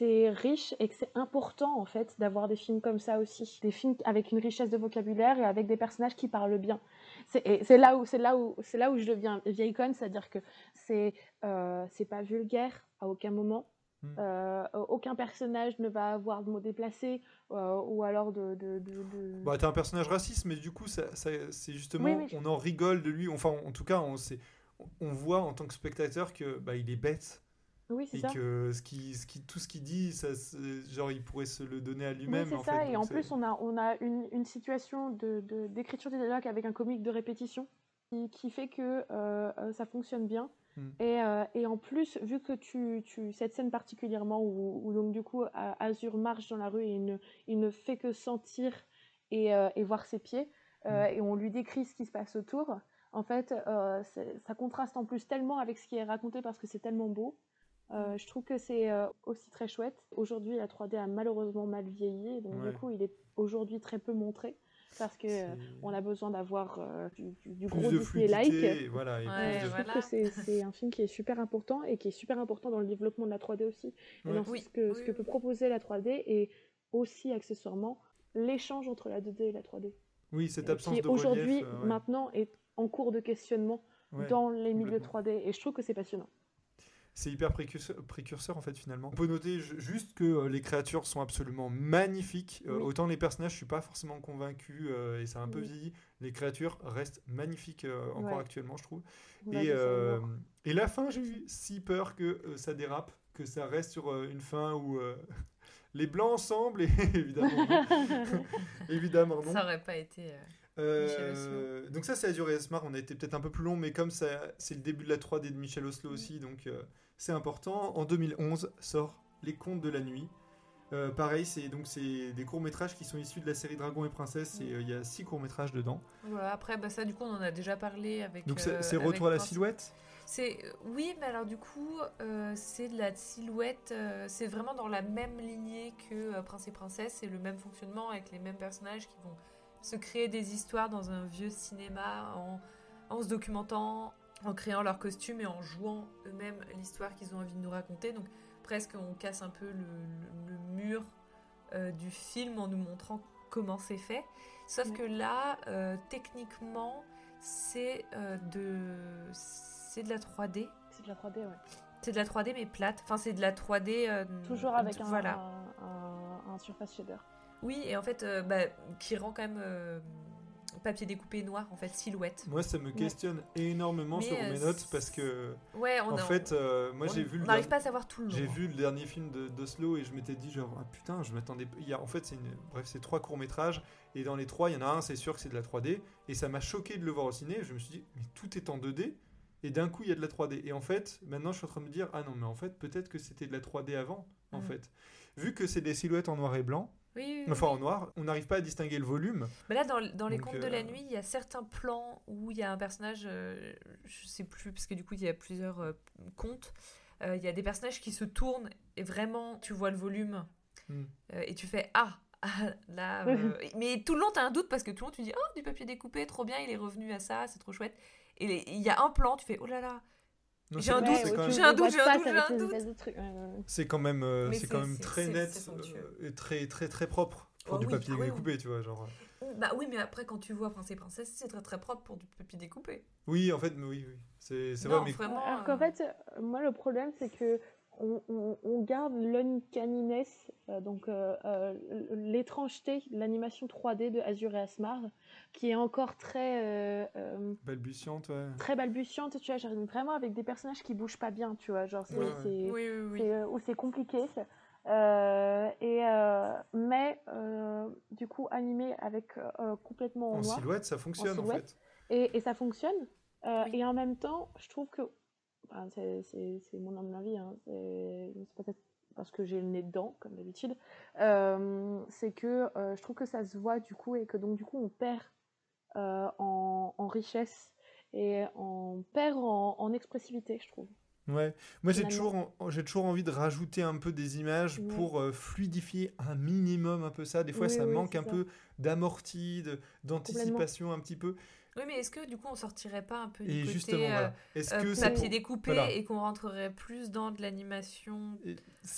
c'est riche et que c'est important en fait d'avoir des films comme ça aussi, des films avec une richesse de vocabulaire et avec des personnages qui parlent bien. C'est là où c'est là où c'est là où je deviens vieille conne, c'est-à-dire que c'est euh, c'est pas vulgaire à aucun moment. Mm. Euh, aucun personnage ne va avoir de mots déplacés euh, ou alors de, de, de- de- Bah, t'es un personnage raciste, mais du coup, ça, ça- c'est justement, Oui, on en rigole de lui. Enfin, en tout cas, on, on voit en tant que spectateur que bah, il est bête Oui, c'est et ça. que ce qui, ce qui, tout ce qu'il dit, ça, c'est- genre, il pourrait se le donner à Oui, lui-même. c'est en ça. fait, et en c'est- plus, on a, on a une, une situation de, de- d'écriture du dialogue avec un comique de répétition qui, qui fait que euh, euh, ça fonctionne bien. Mm. Et, euh, et en plus, vu que tu, tu cette scène particulièrement où, où donc du coup Azur marche dans la rue et il ne, il ne fait que sentir et, euh, et voir ses pieds euh, et on lui décrit ce qui se passe autour. En fait, c'est- ça contraste en plus tellement avec ce qui est raconté parce que c'est tellement beau. Euh, je trouve que c'est euh, aussi très chouette. Aujourd'hui, la 3D a malheureusement mal vieilli, donc Ouais. du coup, il est aujourd'hui très peu montré parce que euh, on a besoin d'avoir euh, du, du- gros de Disney-like. et voilà. et Ouais, plus de- je trouve voilà. que c'est c'est un film qui est super important et qui est super important dans le développement de la 3D aussi. Et Ouais. dans Oui, ce, que, oui, ce que oui. peut proposer la 3D et aussi accessoirement l'échange entre la 2D et la 3D. Oui, cette absence qui de aujourd'hui, relief. euh, ouais. maintenant, est en cours de questionnement Ouais. dans les milieux complètement. 3D. Et je trouve que c'est passionnant. C'est hyper précurseur, précurseur en fait finalement. On peut noter ju- juste que euh, les créatures sont absolument magnifiques. Euh, Oui. Autant les personnages, je suis pas forcément convaincu euh, et ça a un peu Oui. vieilli. Les créatures restent magnifiques euh, encore Ouais. actuellement, je trouve. Et, euh, la fin, j'ai eu si peur que euh, ça dérape, que ça reste sur euh, une fin où euh, <laughs> les blancs ensemble et <laughs> évidemment non. <laughs> évidemment non. Ça aurait pas été. Euh, donc ça c'est Azure et Smart, on a été peut-être un peu plus long, mais comme ça c'est le début de la 3D de Michel Oslo aussi, donc euh, c'est important. En 2011 sort les contes de la nuit. Euh, pareil, c'est donc c'est des courts métrages qui sont issus de la série Dragon et Princesse. Et euh, il y a six courts métrages dedans. Voilà, après, bah, ça, du coup, on en a déjà parlé avec. Donc euh, c'est retour à la Prince- silhouette? C'est oui, mais alors du coup, c'est de la silhouette. c'est vraiment dans la même lignée que Prince et Princesse. C'est le même fonctionnement avec les mêmes personnages qui vont se créer des histoires dans un vieux cinéma en, en se documentant, en créant leurs costumes et en jouant eux-mêmes l'histoire qu'ils ont envie de nous raconter. Donc presque on casse un peu le, le- le mur euh, du film en nous montrant comment c'est fait. Sauf Ouais. que là, euh, techniquement, c'est euh, de c'est de la 3D. C'est de la 3D, ouais. C'est de la 3D mais plate. Enfin, c'est de la 3D. euh, Toujours avec un, Voilà. un, un- un surface shader. Oui, et en fait, euh, bah, qui rend quand même euh, papier découpé noir, en fait, silhouette. Moi, ça me questionne énormément Mais, sur euh, mes notes parce que, Ouais, on en a- fait, euh, moi on j'ai vu le n'arrive pas à savoir tout le. J'ai vu le dernier film de- d'Oslo et je m'étais dit genre ah putain je m'attendais il y a en fait c'est une bref c'est trois courts métrages et dans les trois il y en a un c'est sûr que c'est de la 3D et ça m'a choqué de le voir au ciné je me suis dit mais tout est en 2D et d'un coup il y a de la 3D et en fait maintenant je suis en train de me dire ah non mais en fait peut-être que c'était de la 3D avant en Mm. fait vu que c'est des silhouettes en noir et blanc Oui, oui, oui, enfin oui. en noir on n'arrive pas à distinguer le volume Mais là, dans, dans les Donc, contes de la euh, nuit, il y a certains plans où il y a un personnage, euh, je sais plus, parce que du coup, il y a plusieurs euh, contes. Euh, Il y a des personnages qui se tournent et vraiment, tu vois le volume Mm. euh, et tu fais Ah ah, là, <laughs> euh, mais tout le long, tu as un doute parce que tout le long, tu dis Oh, du papier découpé, trop bien, il est revenu à ça, c'est trop chouette. Et les- il y a un plan, tu fais Oh là là, J'ai un doute, c'est où quand tu même- j'ai un doute, j'ai un doute, j'ai un c'est quand même euh, c'est quand même c'est- très net euh, et très très très propre pour Oh du oui, papier ah oui, découpé tu vois genre Bah oui, mais après, quand tu vois Prince et Princesse, c'est très très propre pour du papier découpé. oui en fait oui oui. C'est vrai mais vraiment. Alors euh, qu'en fait, euh, moi, le problème, c'est que on, on- on garde l'uncanniness, euh, donc euh, euh, l'étrangeté de l'animation 3D de Azure et Asmar, qui est encore très, euh, euh, balbutiante ouais. très balbutiante. Tu vois, j'arrive vraiment avec des personnages qui bougent pas bien, tu vois, genre c'est, Ouais, ouais. c'est- Oui, oui, oui. c'est, euh, où c'est compliqué. euh, et euh, mais euh, du coup animé avec euh, complètement en, en noir silhouette ça fonctionne en fait et, et ça fonctionne. Euh, Oui. Et en même temps, je trouve que. Enfin, c'est- mon humble avis, hein, c'est peut-être parce que j'ai le nez dedans, comme d'habitude. Euh, c'est que euh, je trouve que ça se voit du coup, et que donc du coup, on perd euh, en, en richesse et on perd en, en expressivité, je trouve. Ouais, moi j'ai toujours, j'ai toujours envie de rajouter un peu des images pour euh, fluidifier un minimum un peu ça. Des fois Oui, ça oui, manque un ça. peu d'amorti, d'anticipation un petit peu. Oui, mais est-ce que du coup on sortirait pas un peu du Et côté euh, voilà. Est-ce euh, que papier découpé voilà. et qu'on rentrerait plus dans de l'animation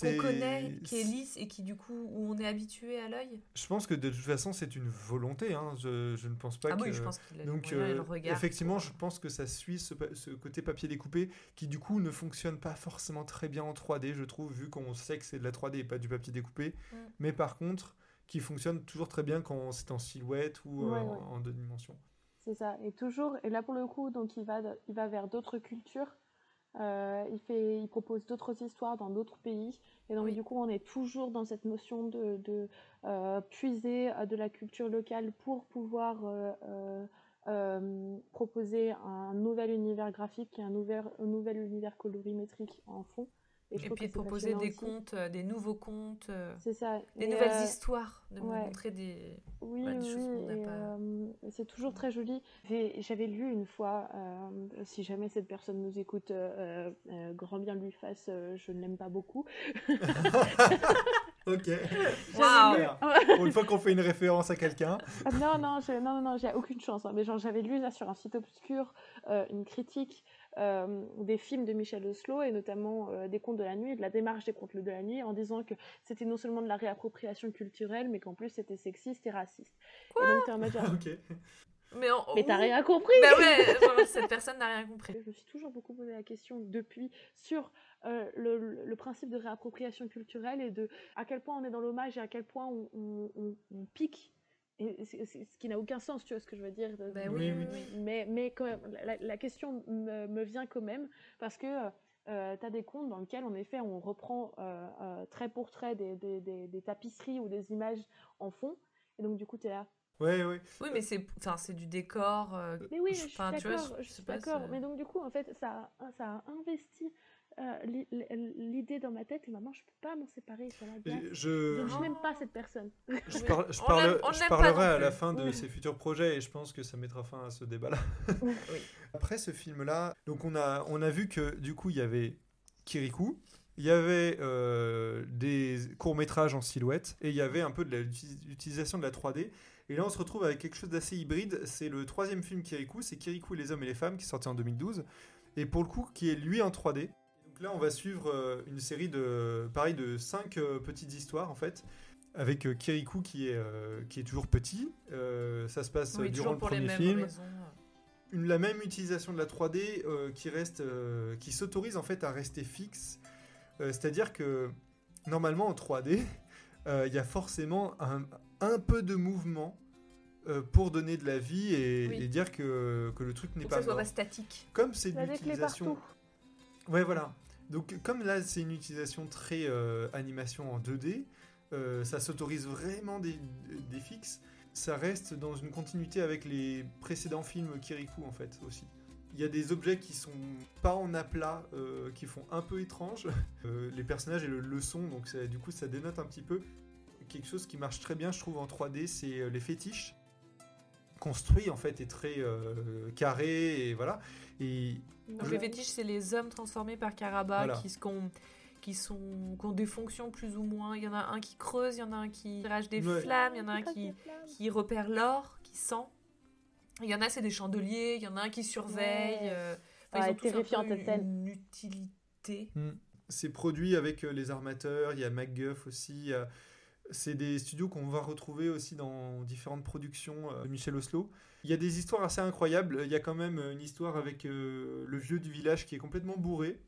qu'on connaît, qui est lisse et qui du coup où on est habitué à l'œil? Je pense que de toute façon c'est une volonté. hein. Je, je ne pense pas Ah que. oui, je pense qu'il a Donc, euh, le regard. effectivement, je pense que ça suit ce, côté papier découpé qui, du coup, ne fonctionne pas forcément très bien en 3D, je trouve, vu qu'on sait que c'est de la 3D et pas du papier découpé. Mm. Mais par contre, qui fonctionne toujours très bien quand c'est en silhouette ou euh, Ouais, en- ouais. en deux dimensions. C'est ça. Et toujours, et là pour le coup, donc il va, il va vers d'autres cultures. Euh, il, fait, il propose d'autres histoires dans d'autres pays. Et donc, Oui. du coup, on est toujours dans cette notion de, de euh, puiser à de la culture locale pour pouvoir euh, euh, euh, proposer un nouvel univers graphique et un nouvel, un nouvel univers colorimétrique en fond. Je Et puis de proposer des aussi. contes, euh, des nouveaux contes, euh, ça. des Et, nouvelles euh, histoires, de ouais. montrer des. Oui, Bah, des oui, choses qu'on n'a pas- euh, c'est toujours très joli. J'avais lu une fois, euh, si jamais cette personne nous écoute, euh, euh, grand bien lui fasse, euh, je ne l'aime pas beaucoup. <laughs> Ok. Super. Pour une fois qu'on fait une référence à quelqu'un. Non, non, j'ai- non, non, non, j'ai aucune chance. hein. Mais genre, j'avais lu là sur un site obscur euh, une critique des films de Michel Oslo et notamment euh, des contes de la nuit et de la démarche des contes de la nuit en disant que c'était non seulement de la réappropriation culturelle, mais qu'en plus c'était sexiste et raciste. et donc, t'es en mode genre, ok. Mais, en- mais t'as rien compris! Bah ouais, cette personne n'a rien compris. Je me suis toujours beaucoup posé la question depuis sur euh, le, le- le principe de réappropriation culturelle et de à quel point on est dans l'hommage et à quel point on, on- on- on pique. Et ce qui n'a aucun sens, tu vois ce que je veux dire. de- oui, Oui, oui. Mais, mais quand même, la, la question me, me vient quand même parce que euh, tu as des contes dans lesquels, en effet, on reprend euh, euh, trait pour trait des, des- des- des tapisseries ou des images en fond. Et donc, du coup, tu es là. Ouais, ouais. Oui, mais c'est enfin, c'est du décor. euh, Mais oui, Je- je suis d'accord, je- je suis d'accord. Mais donc du coup, en fait, ça, a- ça a investi euh, l'idée dans ma tête et maintenant je peux pas m'en séparer glace. Je, Donc je n'aime pas cette personne. je, parle- je parle- parlerai à la fin de Oui. ses futurs projets et je pense que ça mettra fin à ce débat-là. Oui. <laughs> Après ce film-là, donc on a, on a vu que du coup il y avait Kirikou, il y avait euh, des courts-métrages en silhouette et il y avait un peu de l'utilisation de la 3D. Et là on se retrouve avec quelque chose d'assez hybride. C'est le troisième film Kirikou, c'est Kirikou et les hommes et les femmes qui est sorti en 2012. Et pour le coup qui est lui en 3D. Donc là on va suivre euh, une série de, pareil, de cinq euh, petites histoires en fait. Avec euh, Kirikou qui est, euh, qui est toujours petit. Euh, ça se passe Oui, durant le pour les premier mêmes film raisons. une, la même utilisation de la 3D euh, qui reste, euh, qui s'autorise en fait à rester fixe. Euh, C'est-à-dire que normalement en 3D, <laughs> euh, il y a forcément un, un peu de mouvement euh, pour donner de la vie et, Oui. et dire que, que le truc n'est pas pas statique. Comme c'est de l'utilisation. Ouais, voilà. Donc, comme là, c'est une utilisation très euh, animation en 2D, euh, ça s'autorise vraiment des, des fixes. Ça reste dans une continuité avec les précédents films Kirikou, en fait, aussi. Il y a des objets qui sont pas en aplat, euh, qui font un peu étrange. <laughs> Les personnages et le, son, donc ça- du coup, ça dénote un petit peu. Quelque chose qui marche très bien, je trouve, en 3D, c'est les fétiches. Construit, en fait, est très euh, carré, et voilà. Et Donc Je- les fétiches, c'est les hommes transformés par Karaba Voilà. qui, se- qui ont, qui, sont, qui ont des fonctions plus ou moins. Il y en a un qui creuse, il y en a un qui rage des Ouais. flammes, il y en a un qui, qui repère l'or, qui sent. Il y en a, c'est des chandeliers, il y en a un qui surveille. Ouais. euh, Ah, ils ont tous un peu une utilité. C'est produit avec euh, les armateurs, il y a MacGuff aussi. il y a- C'est des studios qu'on va retrouver aussi dans différentes productions euh, de Michel Oslo. Il y a des histoires assez incroyables. Il y a quand même une histoire avec euh, le vieux du village qui est complètement bourré,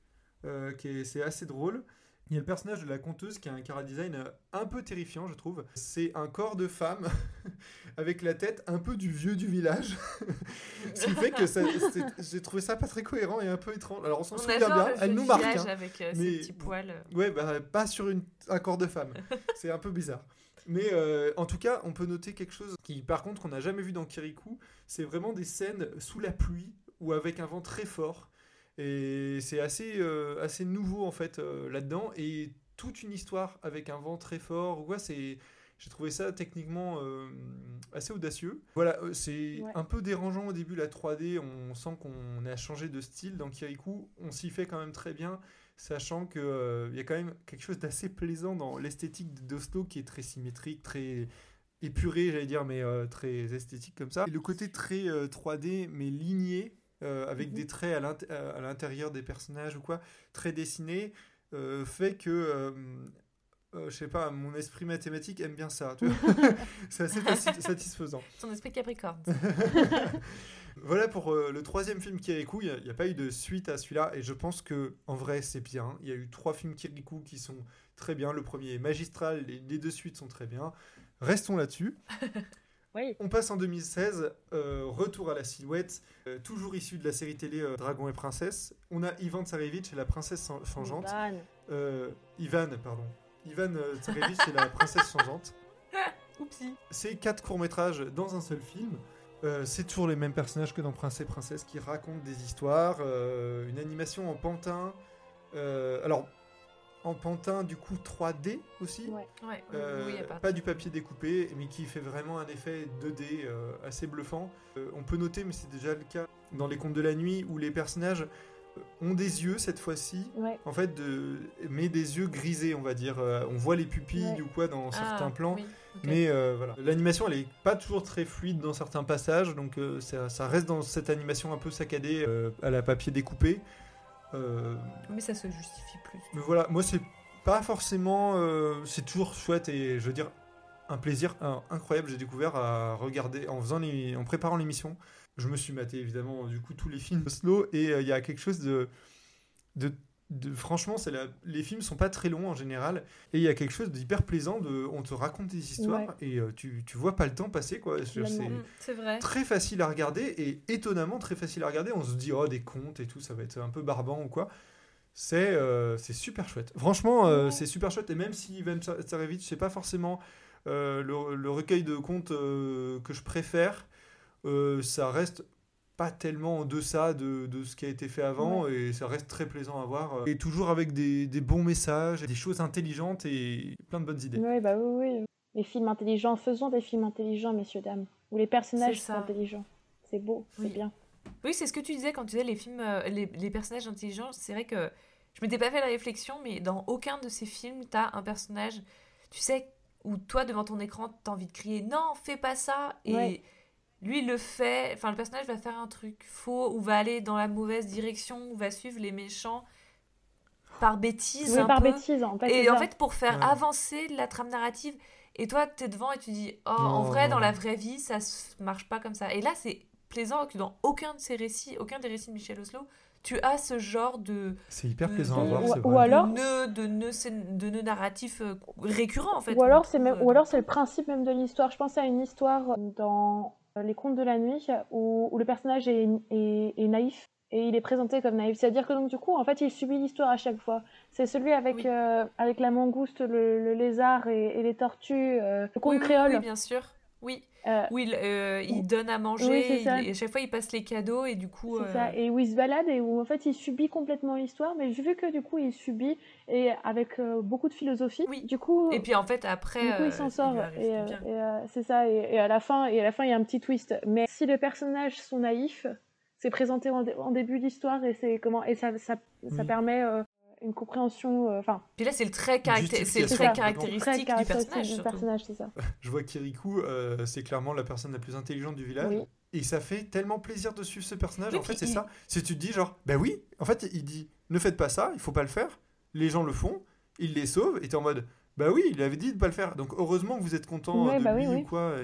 euh, c'est assez drôle. Il y a le personnage de la conteuse qui a un cara design euh, un peu terrifiant, je trouve. C'est un corps de femme <laughs> avec la tête un peu du vieux du village. <laughs> Ce qui fait que j'ai trouvé ça pas très cohérent et un peu étrange. Alors on s'en On souvient bien, le elle nous marque. hein. avec euh, mais- ses petits poils. Ouais, bah, pas sur une, un corps de femme. <laughs> C'est un peu bizarre. Mais euh, en tout cas, on peut noter quelque chose qui, par contre, qu'on n'a jamais vu dans Kirikou. C'est vraiment des scènes sous la pluie ou avec un vent très fort. Et c'est assez, euh, assez nouveau, en fait, euh, là-dedans. Et toute une histoire avec un vent très fort. ou quoi, c'est... J'ai trouvé ça techniquement euh, assez audacieux. Voilà, euh, c'est Ouais. un peu dérangeant au début la 3D. On sent qu'on a changé de style dans Kirikou. On s'y fait quand même très bien sachant qu'il y a quand même quelque chose d'assez plaisant dans l'esthétique d'Oslo qui est très symétrique, très épuré, j'allais dire, mais euh, très esthétique comme ça. Et le côté très euh, 3D, mais ligné, euh, avec Mhm. des traits à l'int- à l'intérieur des personnages ou quoi, très dessinés, euh, fait que, euh, euh, je sais pas, mon esprit mathématique aime bien ça. <laughs> <laughs> C'est assez sati- satisfaisant. Son esprit Capricorne. <laughs> Voilà pour euh, le troisième film Kirikou. Il n'y a, pas eu de suite à celui-là et je pense que en vrai c'est bien. Il y a eu trois films Kirikou qui sont très bien. Le premier est magistral, les, les deux suites sont très bien. Restons là-dessus. Oui. On passe en 2016, euh, retour à la silhouette, euh, toujours issu de la série télé euh, Dragon et Princesse. On a Ivan Tsarevich et la princesse chan- changeante. Ivan. Ivan, pardon. Ivan Tsarevich et la <laughs> princesse changeante. Oupsie. C'est quatre courts-métrages dans un seul film. C'est toujours les mêmes personnages que dans Prince et Princesse qui racontent des histoires. une animation en pantin. Alors, en pantin, du coup, 3D aussi. Ouais. Ouais, Euh, oui, pas. pas du papier découpé, mais qui fait vraiment un effet 2D euh, assez bluffant. Euh, on peut noter, mais c'est déjà le cas dans les contes de la nuit, où les personnages ont des yeux cette fois-ci, Ouais. en fait, de... mais des yeux grisés, on va dire. Euh, on voit les pupilles Ouais. ou quoi dans certains Ah, plans. oui, ok. Mais euh, voilà, l'animation elle est pas toujours très fluide dans certains passages, donc euh, ça, ça reste dans cette animation un peu saccadée euh, à la papier découpé. Euh, Mais ça se justifie plus. mais voilà, moi c'est pas forcément, euh, c'est toujours chouette et je veux dire un plaisir un- incroyable. J'ai découvert à regarder en faisant les, en préparant l'émission. Je me suis maté évidemment du coup tous les films de Slow et euh, il y a quelque chose de, de, de- franchement c'est la, les films sont pas très longs en général et il y a quelque chose d'hyper plaisant. De, on te raconte des histoires Ouais. et euh, tu, tu vois pas le temps passer quoi. C'est Mm, C'est vrai. très facile à regarder et étonnamment très facile à regarder. On se dit, oh, des contes et tout, ça va être un peu barbant ou quoi. C'est euh, c'est super chouette. Franchement, euh, Ouais. c'est super chouette. Et même si Ivan Tsarevich, c'est pas forcément euh, le, le recueil de contes euh, que je préfère, euh, ça reste pas tellement en deçà de, de ce qui a été fait avant et ça reste très plaisant à voir. Et toujours avec des, des, bons messages, des choses intelligentes et plein de bonnes idées. Oui, bah oui, oui. Les films intelligents, faisons des films intelligents, messieurs, dames. Où les personnages sont intelligents. C'est beau, c'est bien. Oui, c'est ce que tu disais quand tu disais les films, euh, les, les personnages intelligents. C'est vrai que je m'étais pas fait la réflexion, mais dans aucun de ces films, tu as un personnage, tu sais, où toi, devant ton écran, tu as envie de crier non, fais pas ça. Et lui, il le fait. Enfin, le personnage va faire un truc faux ou va aller dans la mauvaise direction ou va suivre les méchants par bêtise. Oui, par bêtise, en fait. Et en fait, pour faire avancer la trame narrative. Et toi, tu es devant et tu dis, oh, en vrai, dans la vraie vie, ça marche pas comme ça. Et là, c'est plaisant que dans aucun de ces récits, aucun des récits de Michel Oslo, tu as ce genre de. C'est hyper plaisant à voir. Ou, ou alors. De nœuds de, de narratifs euh, récurrents, en fait. Ou alors, c'est même, ou alors c'est le principe même de l'histoire. Je pensais à une histoire dans Les Contes de la Nuit où, où le personnage est, est, naïf et il est présenté comme naïf. C'est-à-dire que donc du coup, en fait, il subit l'histoire à chaque fois. C'est celui avec, euh, avec la mangouste, le, lézard et, les tortues, euh, le conte créole. Oui, bien sûr. Oui. Euh, où il, euh, il, donne à manger, et, à chaque fois il passe les cadeaux et du coup. C'est ça, euh, et où il se balade et où en fait il subit complètement l'histoire, mais vu que du coup il subit et avec beaucoup de philosophie, oui. du coup. Et puis en fait après. Du coup il s'en sort et, c'est ça, et, à la fin et à la fin il y a un petit twist. Mais si les personnages sont naïfs, c'est présenté en, début d'histoire et c'est comment et ça, ça, ça permet une compréhension. Euh, enfin. Puis là, c'est le trait, caractéristique du personnage. personnage c'est ça. <laughs> Je vois Kirikou, euh, c'est clairement la personne la plus intelligente du village. Et ça fait tellement plaisir de suivre ce personnage. en fait, c'est ça. Si tu te dis, genre, ben oui, en fait, il dit, ne faites pas ça, il faut pas le faire. Les gens le font, il les sauve, et t'es en mode, bah oui, il avait dit de pas le faire. Donc heureusement que vous êtes content de bah lui ou quoi.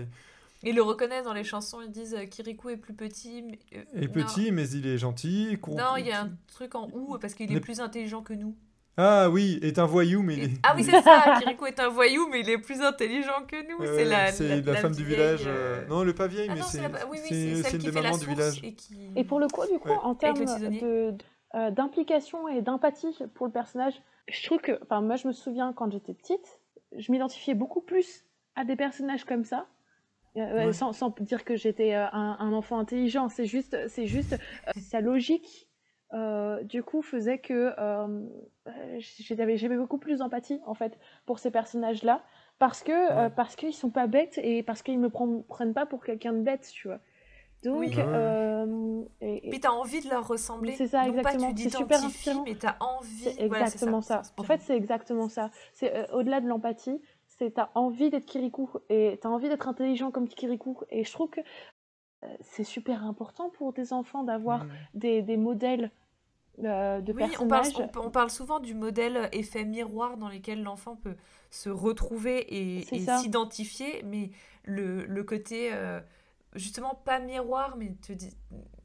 Ils le reconnaissent dans les chansons, ils disent euh, Kirikou est plus petit. Mais, euh, est petit, mais il est gentil. Non, il y a un truc en ou parce qu'il est plus intelligent que nous. Ah oui, est un voyou, mais il est... Ah oui, c'est ça, Kirikou est un voyou, mais il est plus intelligent que nous. c'est la, la, femme du village. Euh, non, le pas vieille, ah mais c'est oui, oui, c'est une des mamans du village. Et, qui... et, pour le coup, du coup, en termes d'implication et d'empathie pour le personnage, je trouve que, enfin, moi, je me souviens quand j'étais petite, je m'identifiais beaucoup plus à des personnages comme ça euh, sans, sans, dire que j'étais euh, un, enfant intelligent, c'est juste, c'est juste euh, sa logique. du coup, faisait que j'avais, j'avais beaucoup plus d'empathie en fait pour ces personnages-là, parce que parce qu'ils sont pas bêtes et parce qu'ils me prennent pas pour quelqu'un de bête, tu vois. Donc, oui. et, puis t'as envie de leur ressembler. C'est ça, exactement. C'est super inspirant. Mais t'as envie. C'est exactement ça. En fait, c'est exactement ça. C'est au-delà de l'empathie, c'est t'as envie d'être Kirikou et t'as envie d'être intelligent comme Kirikou. Et je trouve que euh, c'est super important pour des enfants d'avoir des, des, modèles euh, de personnages. On parle, on, parle, souvent du modèle effet miroir dans lequel l'enfant peut se retrouver et, s'identifier, mais le, le côté euh, justement pas miroir, mais te dis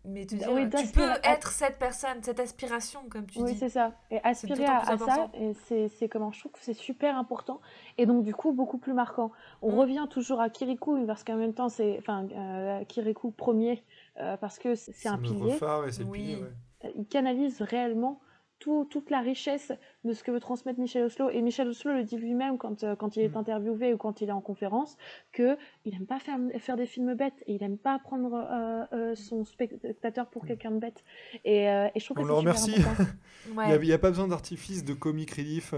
mais te dire, oui, tu peux être cette personne, cette aspiration, comme tu dis. Oui, c'est ça. Et aspirer à, ça, c'est comment je trouve que c'est super important. Et donc, du coup, beaucoup plus marquant. On mm. revient toujours à Kirikou, parce qu'en même temps, c'est. Enfin, euh, Kirikou premier, euh, parce que c'est un pilier. Phare et oui. pilier ouais. Il canalise réellement toute la richesse de ce que veut transmettre Michel Oslo. Et Michel Oslo le dit lui-même quand, euh, quand il est mm. interviewé ou quand il est en conférence, qu'il n'aime pas faire, faire des films bêtes et il n'aime pas prendre euh, euh, son spectateur pour mm. quelqu'un de bête. Et, et je trouve On que le remercie. <laughs> il n'y a, pas besoin d'artifice, de comique relief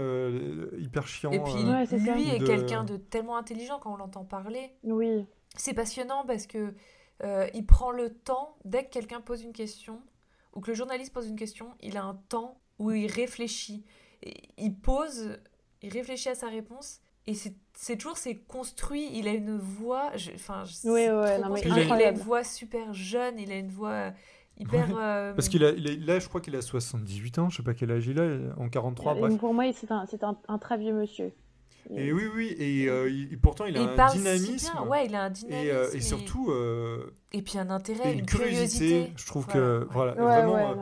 hyper chiant. Et puis lui est quelqu'un de tellement intelligent quand on l'entend parler. Oui. C'est passionnant parce que il prend le temps, dès que quelqu'un pose une question, ou que le journaliste pose une question, il a un temps où il réfléchit. Il pose, il réfléchit à sa réponse. Et c'est toujours, c'est construit. Il a une voix. Enfin, oui, ouais, non, mais il, a, une voix super jeune. Il a une voix hyper. Euh, Parce qu'il a, là, je crois qu'il a 78 ans. Je sais pas quel âge il a. En 43. Bref. Pour moi, c'est un, un, un, très vieux monsieur. Et oui, oui, et euh, pourtant il a un dynamisme. Ouais, il a un dynamisme. Et, euh, et surtout. Euh, et puis un intérêt, une, une curiosité. Je trouve que, voilà, vraiment.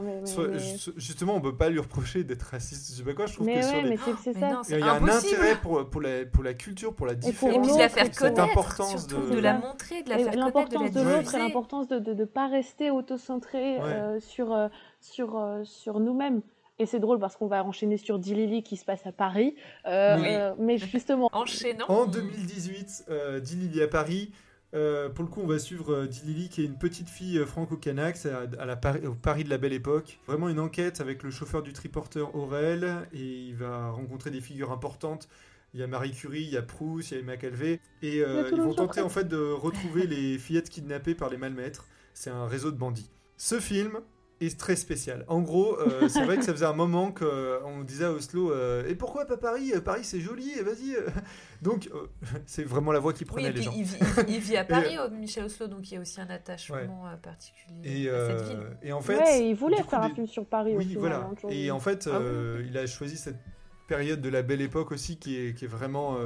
justement, on peut pas lui reprocher d'être raciste. Je sais pas quoi, je trouve mais que sur les. c'est ça. il y a un intérêt pour, pour, la, pour la culture, pour la différence. Et puis de la faire connaître. importance de... de la montrer, de la faire connaître, de la de l'autre et l'importance de ne pas rester auto-centré sur, sur, sur nous-mêmes. Et c'est drôle parce qu'on va enchaîner sur Dilili qui se passe à Paris. Euh, euh, mais justement. Enchaînant. En 2018, euh, Dilili à Paris. Euh, pour le coup, on va suivre euh, Dilili, qui est une petite fille euh, franco-canax à, à la Paris, au Paris de la Belle Époque. Vraiment une enquête avec le chauffeur du triporteur Aurel, et il va rencontrer des figures importantes. Il y a Marie Curie, il y a Proust, il y a Emma Calvé, et euh, ils vont tenter en fait de <laughs> retrouver les fillettes kidnappées par les malmaîtres. C'est un réseau de bandits. Ce film est très spécial. En gros, euh, <laughs> c'est vrai que ça faisait un moment qu'on disait à Oslo euh, Et pourquoi pas Paris Paris c'est joli, vas-y euh. <laughs> Donc, euh, <laughs> c'est vraiment la voix qui Oui, prenait et les puis gens. il, vit- il à Paris, oh, Michel Oslo, donc il y a aussi un attachement euh, particulier Et, à cette euh, ville. et en fait, ouais, il voulait coup, faire un film sur Paris Oui, aussi. voilà. hein. Et en fait, Ah oui. euh, il a choisi cette période de la belle époque aussi qui est, qui est vraiment.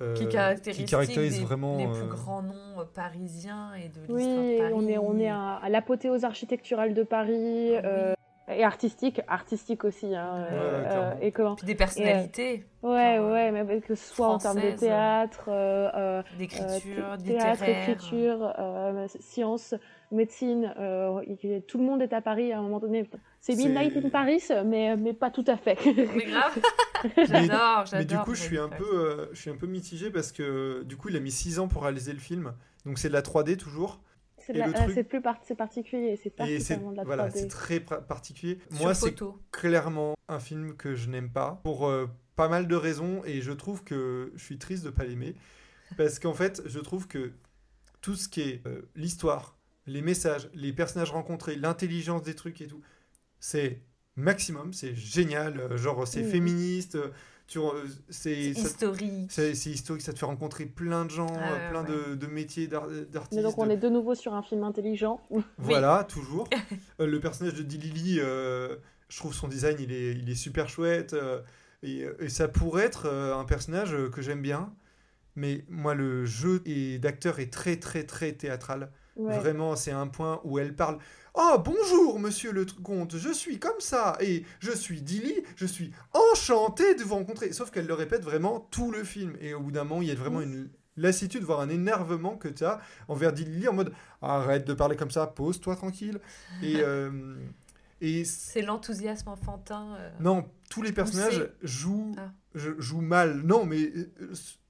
Euh, euh, qui caractérise, qui caractérise des- vraiment. les euh, plus grands noms euh, parisiens et de Oui, l'histoire de Paris. on est, on est à, à l'apothéose architecturale de Paris Ah oui. euh, et artistique, artistique aussi. Hein, Ouais, euh, et comment Puis des personnalités, Ouais, Genre, ouais, mais que ce soit en termes de théâtre, euh, euh, d'écriture, euh, thé- théâtre, littéraire. écriture, euh, sciences, médecine. euh, tout le monde est à Paris à un moment donné. C'est Midnight in Paris, mais, mais pas tout à fait. Mais grave, <laughs> j'adore, j'adore. Mais du coup, je suis, un peu, euh, je suis un peu mitigé parce que du coup, il a mis 6 ans pour réaliser le film. Donc, c'est de la 3D toujours. C'est truc- c'est plus par- c'est particulier, c'est Et c'est particulièrement de la voilà, 3D. c'est très particulier. Sur Moi, c'est clairement un film que je n'aime pas pour euh, pas mal de raisons et je trouve que je suis triste de pas l'aimer parce qu'en fait je trouve que tout ce qui est euh, l'histoire, les messages, les personnages rencontrés, l'intelligence des trucs et tout, c'est maximum, c'est génial, euh, genre c'est Mhm. féministe, euh, tu, euh, c'est historique. c'est historique, ça te fait rencontrer plein de gens, Ah euh, plein ouais. De, de métiers, d'ar- d'artistes. Mais donc on est de nouveau sur un film intelligent. <laughs> voilà, <laughs> toujours. Euh, le personnage de Dilili, euh, je trouve son design, il est, il est super chouette. euh, et, et ça pourrait être un personnage que j'aime bien. Mais moi, le jeu d'acteur est très, très, très théâtral. Ouais. Vraiment, c'est un point où elle parle. Oh, bonjour, monsieur le comte, je suis comme ça, et je suis Dilly, je suis enchanté de vous rencontrer. Sauf qu'elle le répète vraiment tout le film. Et au bout d'un moment, il y a vraiment une lassitude, voire un énervement que tu as envers Dilly en mode arrête de parler comme ça, pose-toi tranquille. Et, <laughs> euh, et C'est l'enthousiasme enfantin. euh, non, tous les personnages jouent, Ah. je- jouent mal. Non, mais euh,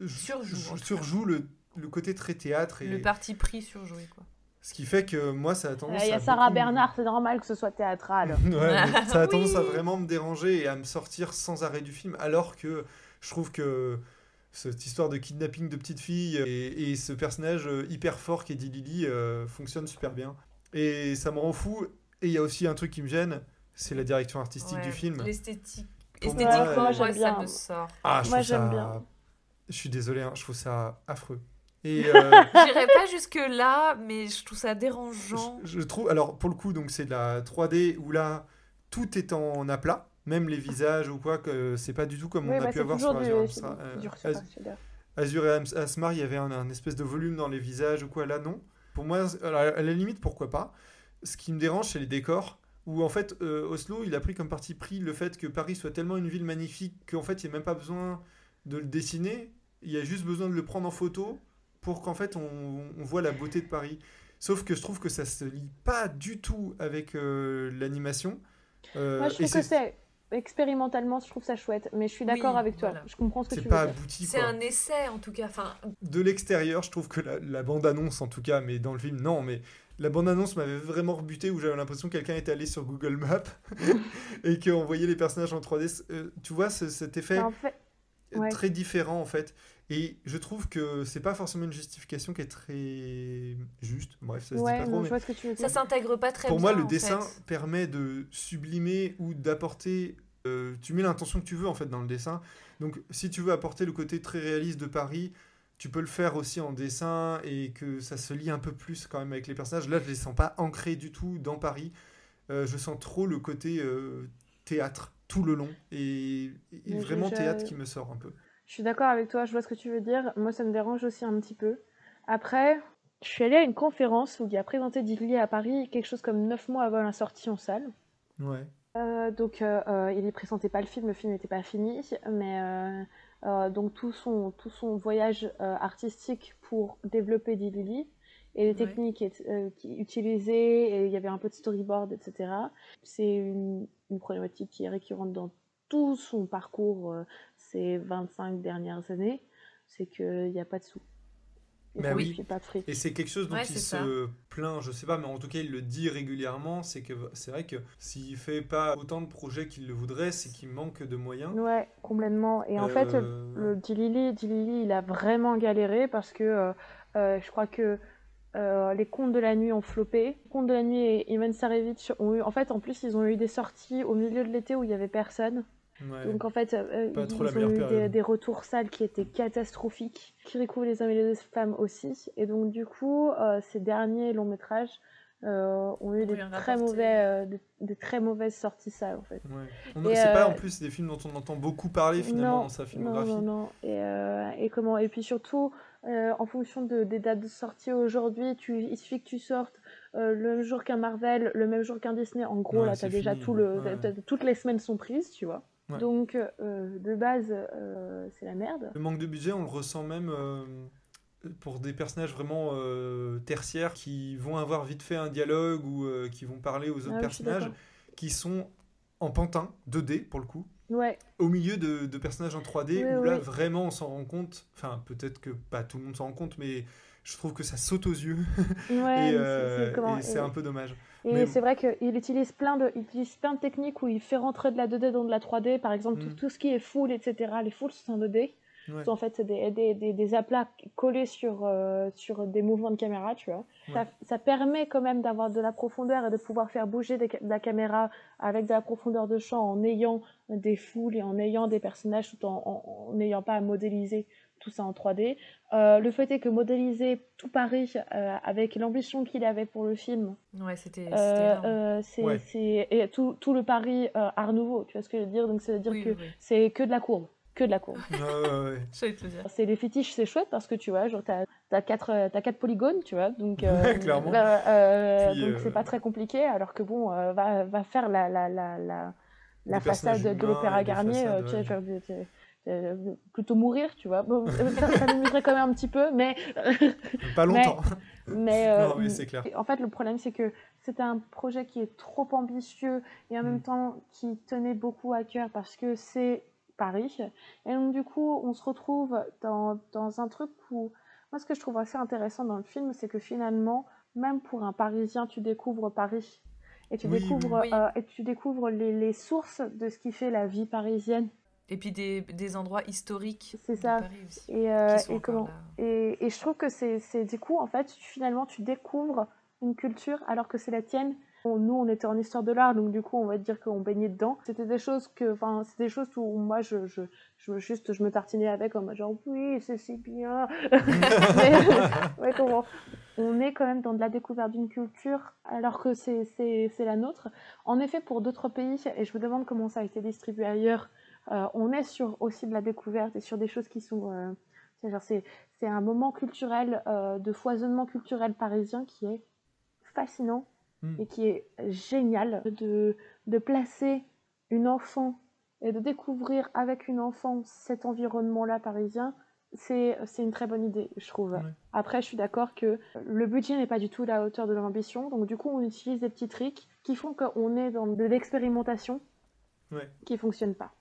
euh, Surjouent, surjouent le, le côté très théâtre. Et, Le parti pris surjoué, quoi. Ce qui fait que moi, ça a Euh, tendance Il y a à Sarah beaucoup- Bernard, c'est normal que ce soit théâtral. <laughs> Ouais, <laughs> ça a tendance à vraiment me déranger et à me sortir sans arrêt du film, alors que je trouve que cette histoire de kidnapping de petite fille et, et ce personnage euh, hyper fort qui est dit Lily euh, fonctionne super bien. Et ça me rend fou. Et il y a aussi un truc qui me gêne, c'est la direction artistique Ouais, du film. L'esthétique. Pour moi, Esthétiquement, moi, moi, j'aime ça me sort. Ah, je Moi, ça... j'aime bien. Je suis désolé, hein, je trouve ça affreux. Et euh, <laughs> J'irai pas jusque-là, mais je trouve ça dérangeant. je, je trouve, alors pour le coup, donc c'est de la 3D où là, tout est en aplat, même les visages ou quoi, que c'est pas du tout comme Oui, on a bah, pu avoir sur du, Azure c'est Amstra- euh, Az-. Azure et Asmar, il y avait un, un espèce de volume dans les visages ou quoi, là non. Pour moi, alors, à la limite, pourquoi pas. Ce qui me dérange, c'est les décors. Où en fait, euh, Oslo, il a pris comme parti pris le fait que Paris soit tellement une ville magnifique qu'en fait, il n'y a même pas besoin de le dessiner. Il y a juste besoin de le prendre en photo pour qu'en fait, on, on voit la beauté de Paris. Sauf que je trouve que ça se lie pas du tout avec euh, l'animation. Euh, Moi, je trouve que c'est expérimentalement, je trouve ça chouette. Mais je suis d'accord Oui, avec toi. voilà. Je comprends ce que tu pas veux dire. abouti. C'est un essai, en tout cas. Enfin, de l'extérieur, je trouve que la, la bande-annonce, en tout cas, mais dans le film, non, mais la bande-annonce m'avait vraiment rebuté où j'avais l'impression que quelqu'un était allé sur Google Maps <laughs> et qu'on voyait les personnages en 3D. Euh, tu vois, ce- cet effet En fait, est ouais. très différent, en fait. Et je trouve que c'est pas forcément une justification qui est très juste. Bref, ça se dit ouais, pas trop, mais je vois ce que tu veux ça dire. s'intègre pas très pour bien. moi, le en dessin fait. permet de sublimer ou d'apporter. euh, tu mets l'intention que tu veux en fait dans le dessin. Donc, si tu veux apporter le côté très réaliste de Paris, tu peux le faire aussi en dessin et que ça se lie un peu plus quand même avec les personnages. Là, je les sens pas ancrés du tout dans Paris. Euh, je sens trop le côté euh, théâtre tout le long et, vraiment je- théâtre qui me sort un peu. Je suis d'accord avec toi, je vois ce que tu veux dire. Moi, ça me dérange aussi un petit peu. Après, je suis allée à une conférence où il a présenté Digli à Paris quelque chose comme 9 mois avant la sortie en salle. Ouais. Euh, donc, euh, euh, il ne présentait pas le film, le film n'était pas fini, mais euh, euh, donc tout son, tout son voyage euh, artistique pour développer Dilili et les Ouais. techniques euh, utilisait, et il y avait un peu de storyboard, etc. C'est une, une problématique qui est récurrente dans tout son parcours euh, ces 25 dernières années, c'est qu'il n'y a pas de sous. Il Bah oui. pas. Et c'est quelque chose dont Ouais, il se ça. plaint, je sais pas, mais en tout cas il le dit régulièrement, c'est que c'est vrai que s'il fait pas autant de projets qu'il le voudrait, c'est qu'il manque de moyens. Ouais, complètement. Et en fait, Euh, le Dilili, Dilili, il a vraiment galéré parce que euh, euh, je crois que euh, les contes de la nuit ont floppé. Les contes de la nuit et Ivan Sarevich ont eu. En fait, en plus, ils ont eu des sorties au milieu de l'été où il y avait personne. Ouais. Donc en fait, euh, Pas ils ont eu des, retours salles qui étaient catastrophiques. Qui recouvrent les hommes et les femmes aussi. Et donc du coup, euh, ces derniers longs métrages euh, ont eu des très mauvais, euh, des, des très mauvaises sorties salles en fait. Ouais. C'est pas euh, en plus des films dont on entend beaucoup parler finalement Non, dans sa Non, filmographie. non, non. Et, euh, et comment Et puis surtout, euh, en fonction de, des dates de sortie aujourd'hui, il suffit que tu sortes euh, le même jour qu'un Marvel, le même jour qu'un Disney. En gros, Ouais, là, t'as déjà fini. tout le, Ouais. toutes les semaines sont prises, tu vois. Ouais. Donc, euh, de base, euh, c'est la merde. Le manque de budget, on le ressent même euh, pour des personnages vraiment euh, tertiaires qui vont avoir vite fait un dialogue ou euh, qui vont parler aux autres Ah personnages qui sont en pantin, 2D pour le coup, Ouais, au milieu de, de personnages en 3D Oui, où là vraiment on s'en rend compte, enfin peut-être que pas tout le monde s'en rend compte, mais je trouve que ça saute aux yeux <laughs> ouais. et c'est- euh, un peu dommage. Et Mais- c'est vrai qu'il utilise plein de, il utilise plein de techniques où il fait rentrer de la 2D dans de la 3D. Par exemple, tout, Mm. tout ce qui est full, etc. Les fulls sont en 2D. Ouais. En fait, c'est des, des, des, des aplats collés sur, euh, sur des mouvements de caméra, tu vois. Ça, Ouais. ça permet quand même d'avoir de la profondeur et de pouvoir faire bouger de la caméra avec de la profondeur de champ en ayant des foules et en ayant des personnages tout en n'ayant pas à modéliser tout ça en 3D. Euh, le fait est que modéliser tout Paris euh, avec l'ambition qu'il avait pour le film, Ouais, c'était euh, euh, c'est Ouais. tout, tout le Paris euh, Art Nouveau, tu vois ce que je veux dire? Donc ça veut dire Oui, que oui, c'est que de la courbe, que de la courbe. Ouais, ouais. <laughs> C'est les fétiches, c'est chouette parce que tu vois, genre t'as as quatre, t'as quatre polygones, tu vois, donc euh, clairement. bah, euh, donc euh, c'est pas très compliqué. Alors que bon, euh, va, va faire la la la la, façade de l'opéra Garnier, façades, euh, tu sais, euh, plutôt mourir, tu vois. Bon, euh, ça, ça m'amuserait quand même un petit peu, mais <laughs> Pas Mais- longtemps. mais, euh, Non, mais c'est clair. En fait, le problème, c'est que c'était un projet qui est trop ambitieux et en Mm. même temps qui tenait beaucoup à cœur parce que c'est Paris. Et donc, du coup, on se retrouve dans, dans un truc où. Moi, ce que je trouve assez intéressant dans le film, c'est que finalement, même pour un Parisien, tu découvres Paris. Et tu Oui, découvres, oui. euh, et tu découvres les, les sources de ce qui fait la vie parisienne. Et puis des, des endroits historiques C'est de ça. Paris aussi. Et, euh, et comment et, et je trouve que c'est du coup, en fait, finalement, tu découvres une culture alors que c'est la tienne. Nous, on était en histoire de l'art, donc du coup, on va dire qu'on baignait dedans. C'était des choses que, enfin, c'est des choses où moi, je, je, je me- juste, je me tartinais avec en mode genre, oui, c'est si bien. <laughs> Mais, ouais, comment On est quand même dans de la découverte d'une culture alors que c'est la nôtre. En effet, pour d'autres pays, et je me demande comment ça a été distribué ailleurs, euh, on est sur aussi de la découverte et sur des choses qui sont. euh, c'est un moment culturel, euh, de foisonnement culturel parisien qui est fascinant Mm. et qui est génial de, de placer une enfant et de découvrir avec une enfant cet environnement-là parisien. C'est c'est une très bonne idée, je trouve. Ouais. Après, je suis d'accord que le budget n'est pas du tout à la hauteur de l'ambition, donc du coup, on utilise des petits tricks qui font qu'on est dans de l'expérimentation Ouais. qui fonctionne pas.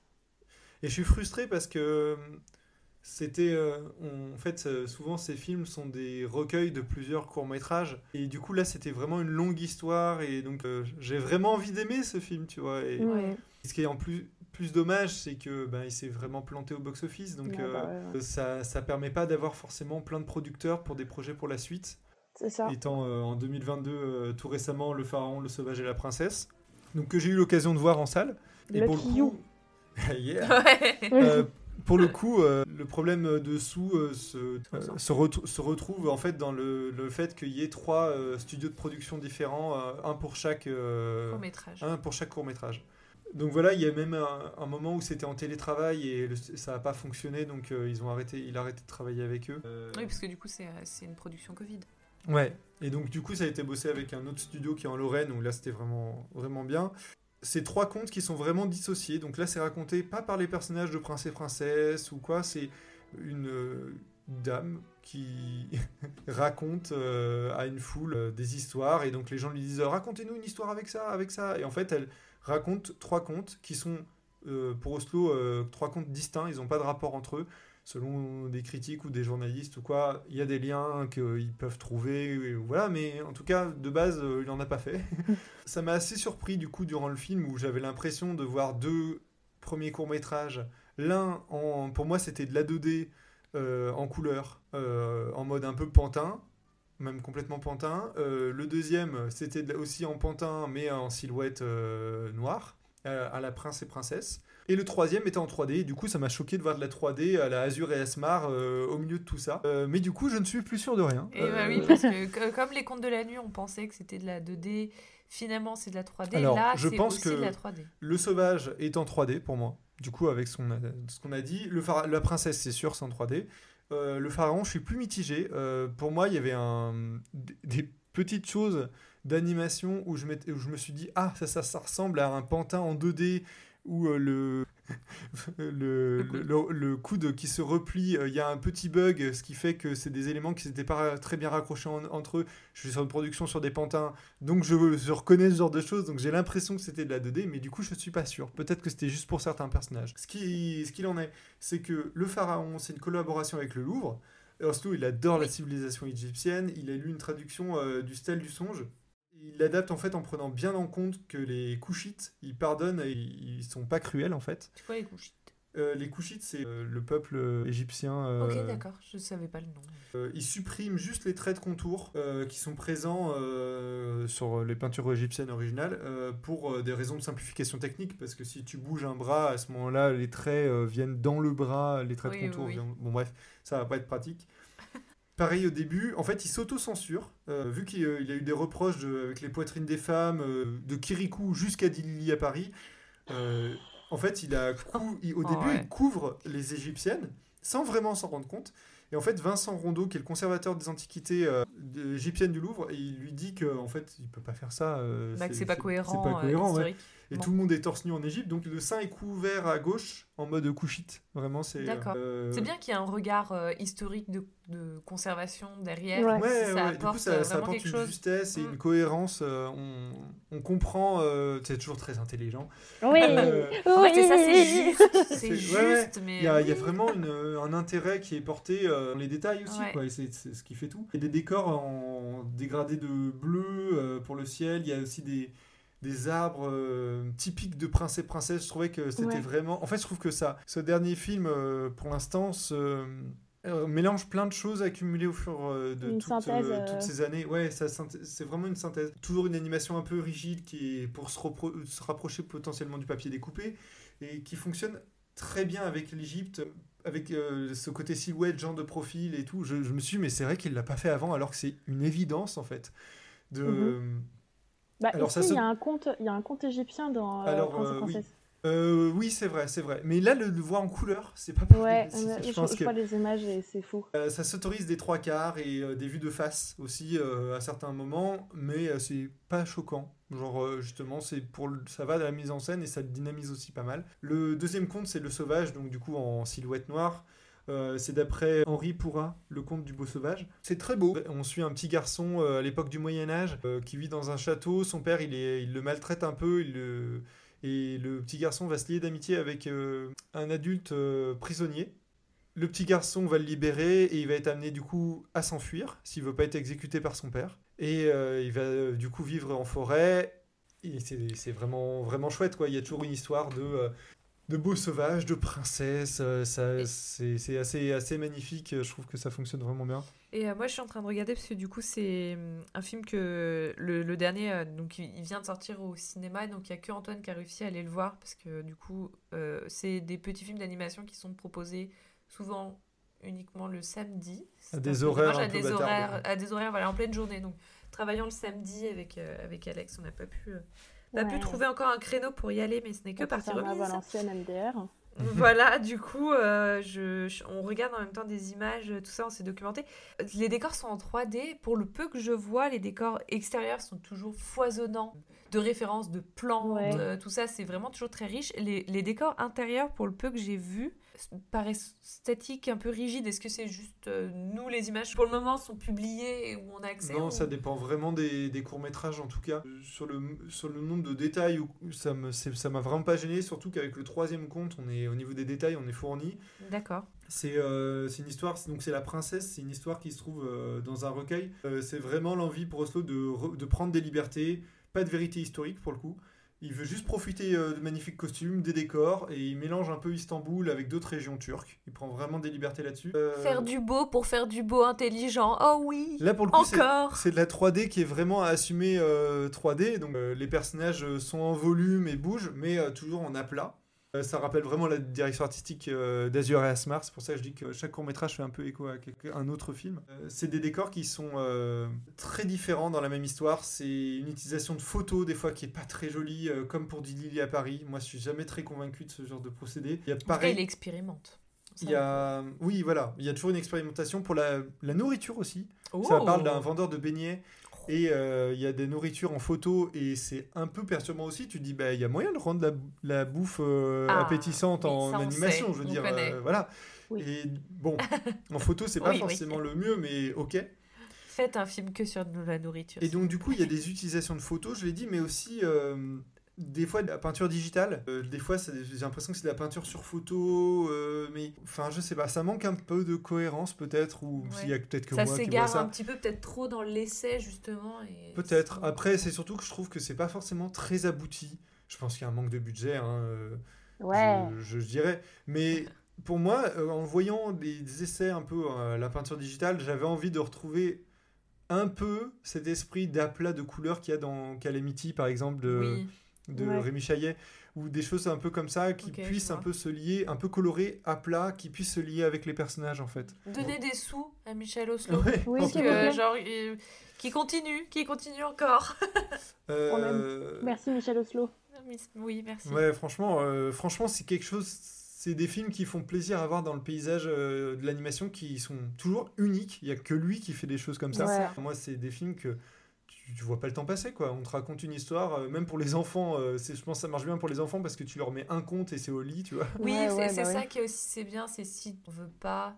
Et je suis frustré parce que euh, c'était. euh, en fait, euh, souvent ces films sont des recueils de plusieurs courts-métrages. Et du coup, là, c'était vraiment une longue histoire. Et donc, euh, j'ai vraiment envie d'aimer ce film, tu vois. Et Ouais. ce qui est en plus, plus dommage, c'est que ben, il s'est vraiment planté au box-office. Donc, Ouais, euh, bah ouais, ça, ça permet pas d'avoir forcément plein de producteurs pour des projets pour la suite. C'est ça. étant en 2022 euh, tout récemment Le Pharaon, le Sauvage et la Princesse, donc que j'ai eu l'occasion de voir en salle. Et pour le coup, you. <laughs> Yeah. <laughs> Ouais. Euh, pour le <laughs> coup, euh, le problème dessous euh, se, euh, se, se retrouve en fait dans le, le fait qu'il y ait trois euh, studios de production différents, euh, un pour chaque euh, Court métrage. un pour chaque court métrage. Donc voilà, il y a même un, un moment où c'était en télétravail et le- ça n'a pas fonctionné, donc euh, ils ont arrêté, il a arrêté de travailler avec eux. Oui, parce que du coup, c'est c'est une production Covid. Ouais, et donc du coup ça a été bossé avec un autre studio qui est en Lorraine, où là c'était vraiment, vraiment bien. C'est trois contes qui sont vraiment dissociés, donc là c'est raconté pas par les personnages de prince et princesse ou quoi, c'est une euh, dame qui <laughs> raconte euh, à une foule euh, des histoires, et donc les gens lui disent racontez-nous une histoire avec ça, avec ça, et en fait elle raconte trois contes qui sont pour Oslo trois contes distincts, ils n'ont pas de rapport entre eux. Selon des critiques ou des journalistes ou quoi, il y a des liens qu'ils peuvent trouver, voilà, mais en tout cas, de base, euh, il n'en a pas fait. <laughs> Ça m'a assez surpris du coup durant le film où j'avais l'impression de voir deux premiers courts-métrages. L'un, en- pour moi, c'était de la 2D euh, en couleur, euh, en mode un peu pantin, même complètement pantin. Euh, le deuxième, c'était de aussi en pantin, mais en silhouette noire, à la prince et princesse. Et le troisième était en 3D, et du coup ça m'a choqué de voir de la 3D à la Azure et Asmar euh, au milieu de tout ça. Euh, mais du coup je ne suis plus sûr de rien. Et Euh, bah oui, parce que <laughs> co- comme les contes de la nuit, on pensait que c'était de la 2D, finalement c'est de la 3D. Alors, Là, je pense aussi que- de la 3D. Le sauvage est en 3D pour moi, du coup avec ce qu'on a, dit. Le la princesse c'est sûr c'est en 3D. Euh, le pharaon je suis plus mitigé. Euh, pour moi il y avait un, des- petites choses d'animation où, je m'étais- où je me suis dit ah ça, ça, ça ressemble à un pantin en 2D où euh, <laughs> le, le, Le coude qui se replie, euh, il y a un petit bug, ce qui fait que c'est des éléments qui n'étaient pas très bien raccrochés en- entre eux. Je suis sur une production sur des pantins, donc je, je reconnais ce genre de choses, donc j'ai l'impression que c'était de la 2D, mais du coup je suis pas sûr. Peut-être que c'était juste pour certains personnages. Ce qui- ce qu'il en est, c'est que le pharaon, c'est une collaboration avec le Louvre. Oslo, il adore la civilisation égyptienne, il a lu une traduction euh, du stèle du songe. Il l'adapte en fait en prenant bien en compte que les Couchites, ils pardonnent et ils sont pas cruels en fait. Tu vois les couchites Euh, les Couchites, c'est euh, le peuple euh, égyptien. Ok, d'accord, je savais pas le nom. ils suppriment juste les traits de contour qui sont présents sur les peintures égyptiennes originales pour des raisons de simplification technique parce que si tu bouges un bras à ce moment-là les traits viennent dans le bras les traits Oui, de oui, contour oui. viennent- bon bref ça va pas être pratique Pareil au début, en fait, il s'auto-censure, euh, vu qu'il euh, a eu des reproches de- avec les poitrines des femmes, euh, de Kirikou jusqu'à Dili à Paris. euh, en fait, il a cou- il- au Oh, début, ouais. il couvre les Égyptiennes sans vraiment s'en rendre compte. Et en fait, Vincent Rondeau, qui est le conservateur des antiquités égyptiennes du Louvre, il lui dit que en fait, il peut pas faire ça. Bah, c'est pas cohérent, C'est pas cohérent, ouais. Et Bon. tout le monde est torse nu en Égypte, donc le sein est couvert à gauche en mode couchite. Vraiment, c'est. D'accord. euh, C'est bien qu'il y ait un regard euh, historique de, de conservation derrière. Ouais. Ouais, ça ouais, du apporte coup, ça, euh, ça vraiment apporte une chose. justesse et Mm. une cohérence. euh, on, on comprend, euh, c'est toujours très intelligent. Oui, Euh, <laughs> Ouais, c'est ça, c'est oui. juste. C'est juste, ouais, ouais. mais. Il y, a, il y a oui. vraiment une, un intérêt qui est porté euh, dans les détails aussi, Ouais. quoi, et c'est c'est ce qui fait tout. Il y a des décors en dégradé de bleu euh, pour le ciel, il y a aussi des, des arbres euh, typiques de prince et princesse. Je trouvais que c'était Ouais. vraiment. En fait, je trouve que ça, ce dernier film, euh, pour l'instant, se. euh, mélange plein de choses accumulées au fur de toutes, ces années. Ouais, c'est vraiment une synthèse. Toujours une animation un peu rigide qui est pour se, rapprocher potentiellement du papier découpé et qui fonctionne très bien avec l'Égypte, avec euh, ce côté silhouette, genre de profil et tout. Je, je me suis dit, mais c'est vrai qu'il l'a pas fait avant, alors que c'est une évidence en fait. De... Mhm. Bah, Alors, ici, ça se- il y a un conte, il y a un conte égyptien dans euh, Alors, Prince et euh, oui. Princesse? Euh, oui, c'est vrai, c'est vrai. Mais là, le, le voir en couleur, c'est pas pareil. Ouais, je je, pense je que vois les images et c'est fou. euh, ça s'autorise des trois quarts et euh, des vues de face aussi euh, à certains moments, mais euh, c'est pas choquant. Genre euh, justement, c'est pour le- ça va de la mise en scène et ça le dynamise aussi pas mal. Le deuxième conte, c'est le sauvage, donc du coup en silhouette noire. Euh, c'est d'après Henri Pourrat, le conte du beau sauvage. C'est très beau. On suit un petit garçon euh, à l'époque du Moyen Âge euh, qui vit dans un château. Son père, il, est, il le maltraite un peu. Il le- Et le petit garçon va se lier d'amitié avec un adulte prisonnier. Le petit garçon va le libérer et il va être amené du coup à s'enfuir s'il veut pas être exécuté par son père. Et il va du coup vivre en forêt. Et c'est c'est vraiment, vraiment chouette quoi. Il y a toujours une histoire de, euh, de beaux sauvages, de princesses. euh, ça- C'est assez, assez magnifique. Je trouve que ça fonctionne vraiment bien. Et euh, moi, je suis en train de regarder parce que du coup, c'est hum, un film que le, le dernier, euh, donc il vient de sortir au cinéma, donc il n'y a que Antoine qui a réussi à aller le voir parce que du coup, euh, c'est des petits films d'animation qui sont proposés souvent uniquement le samedi. C'est des horaires dommage, un à peu des horaires, à des horaires, voilà, en pleine journée. Donc, travaillant le samedi avec avec Alex, on n'a pas pu, on n'a pu trouver encore un créneau pour y aller, mais ce n'est que partie remise. Valenciennes MDR. Voilà, <laughs> du coup, euh, je, je- on regarde en même temps des images, tout ça, on s'est documenté. Les décors sont en 3D. Pour le peu que je vois, les décors extérieurs sont toujours foisonnants. De références, de Ouais. euh, tout ça, c'est vraiment toujours très riche. Les, les décors intérieurs, pour le peu que j'ai vu, paraît statique, un peu rigide Est-ce que c'est juste euh, nous, les images, pour le moment, sont publiées et où on a accès Non, ou- ça dépend vraiment des, des courts-métrages en tout cas. Euh, Sur le, sur le nombre de détails, ça m'a vraiment pas gêné, surtout qu'avec le troisième compte, on est, au niveau des détails, on est fourni. D'accord. C'est euh, une histoire, donc c'est la princesse, c'est une histoire qui se trouve euh, dans un recueil. C'est vraiment l'envie pour Oslo de, de prendre des libertés, pas de vérité historique pour le coup. Il veut juste profiter euh, de magnifiques costumes, des décors, et il mélange un peu Istanbul avec d'autres régions turques. Il prend vraiment des libertés là-dessus. Euh, Faire du beau pour faire du beau intelligent. Oh oui Là pour le coup, c'est- Encore c'est de la 3D qui est vraiment assumée euh, 3D. Donc euh, les personnages sont en volume et bougent, mais toujours en aplat. Euh, ça rappelle vraiment la direction artistique euh, d'Azur et Asmar. C'est pour ça que je dis que chaque court métrage fait un peu écho à un autre film. Euh, c'est des décors qui sont très différents dans la même histoire. C'est une utilisation de photos des fois qui est pas très jolie, comme pour Dili à Paris. Moi, je suis jamais très convaincu de ce genre de procédé. Il y a pareil. il expérimente. Il y a, oui, voilà, il y a toujours une expérimentation pour la, la nourriture aussi. Oh. Ça parle d'un vendeur de beignets et euh, il y a des nourritures en photo et c'est un peu perturbant aussi. Tu te dis, bah, il y a moyen de rendre la, la bouffe euh, Ah, appétissante en animation, sait, je veux dire. euh, voilà. Oui. Et bon, <laughs> en photo, c'est pas Oui, oui. forcément le mieux, mais ok. Faites un film que sur la nourriture. Et donc, du coup, il y a des utilisations de photos, je l'ai dit, mais aussi. Des fois de la peinture digitale, Euh, des fois j'ai l'impression que c'est de la peinture sur photo, euh, mais enfin je sais pas, ça manque un peu de cohérence peut-être, ou Ouais. s'il y a peut-être que ça moi qui vois ça. un petit peu, peut-être trop dans l'essai, justement. et Peut-être. Après, c'est surtout que je trouve que c'est pas forcément très abouti. Je pense qu'il y a un manque de budget, hein, euh, Ouais. je, je dirais. Mais <laughs> pour moi, euh, en voyant des, des essais un peu à la peinture digitale, j'avais envie de retrouver un peu cet esprit d'aplat de couleurs qu'il y a dans Calamity, par exemple, de, Oui. De Ouais. Rémi Chaillet, ou des choses un peu comme ça qui puissent un peu se lier, un peu colorées, à plat, qui puissent se lier avec les personnages en fait. Donner des sous à Michel Oslo. Ouais, Oui, euh, genre, euh, qui continue, qui continue encore. <laughs> Euh, Merci Michel Oslo. Oui, merci. Ouais, franchement, euh, franchement, c'est quelque chose. C'est des films qui font plaisir à voir dans le paysage euh, de l'animation qui sont toujours uniques. Il y a que lui qui fait des choses comme ça. Ouais. Moi, c'est des films que tu, tu vois pas le temps passer, quoi. On te raconte une histoire, euh, même pour les enfants. euh, c'est- je pense que ça marche bien pour les enfants parce que tu leur mets un conte et c'est au lit, tu vois. Oui, Ouais, c'est ouais, c'est bah ça ouais. qui est aussi c'est bien, c'est si on veut pas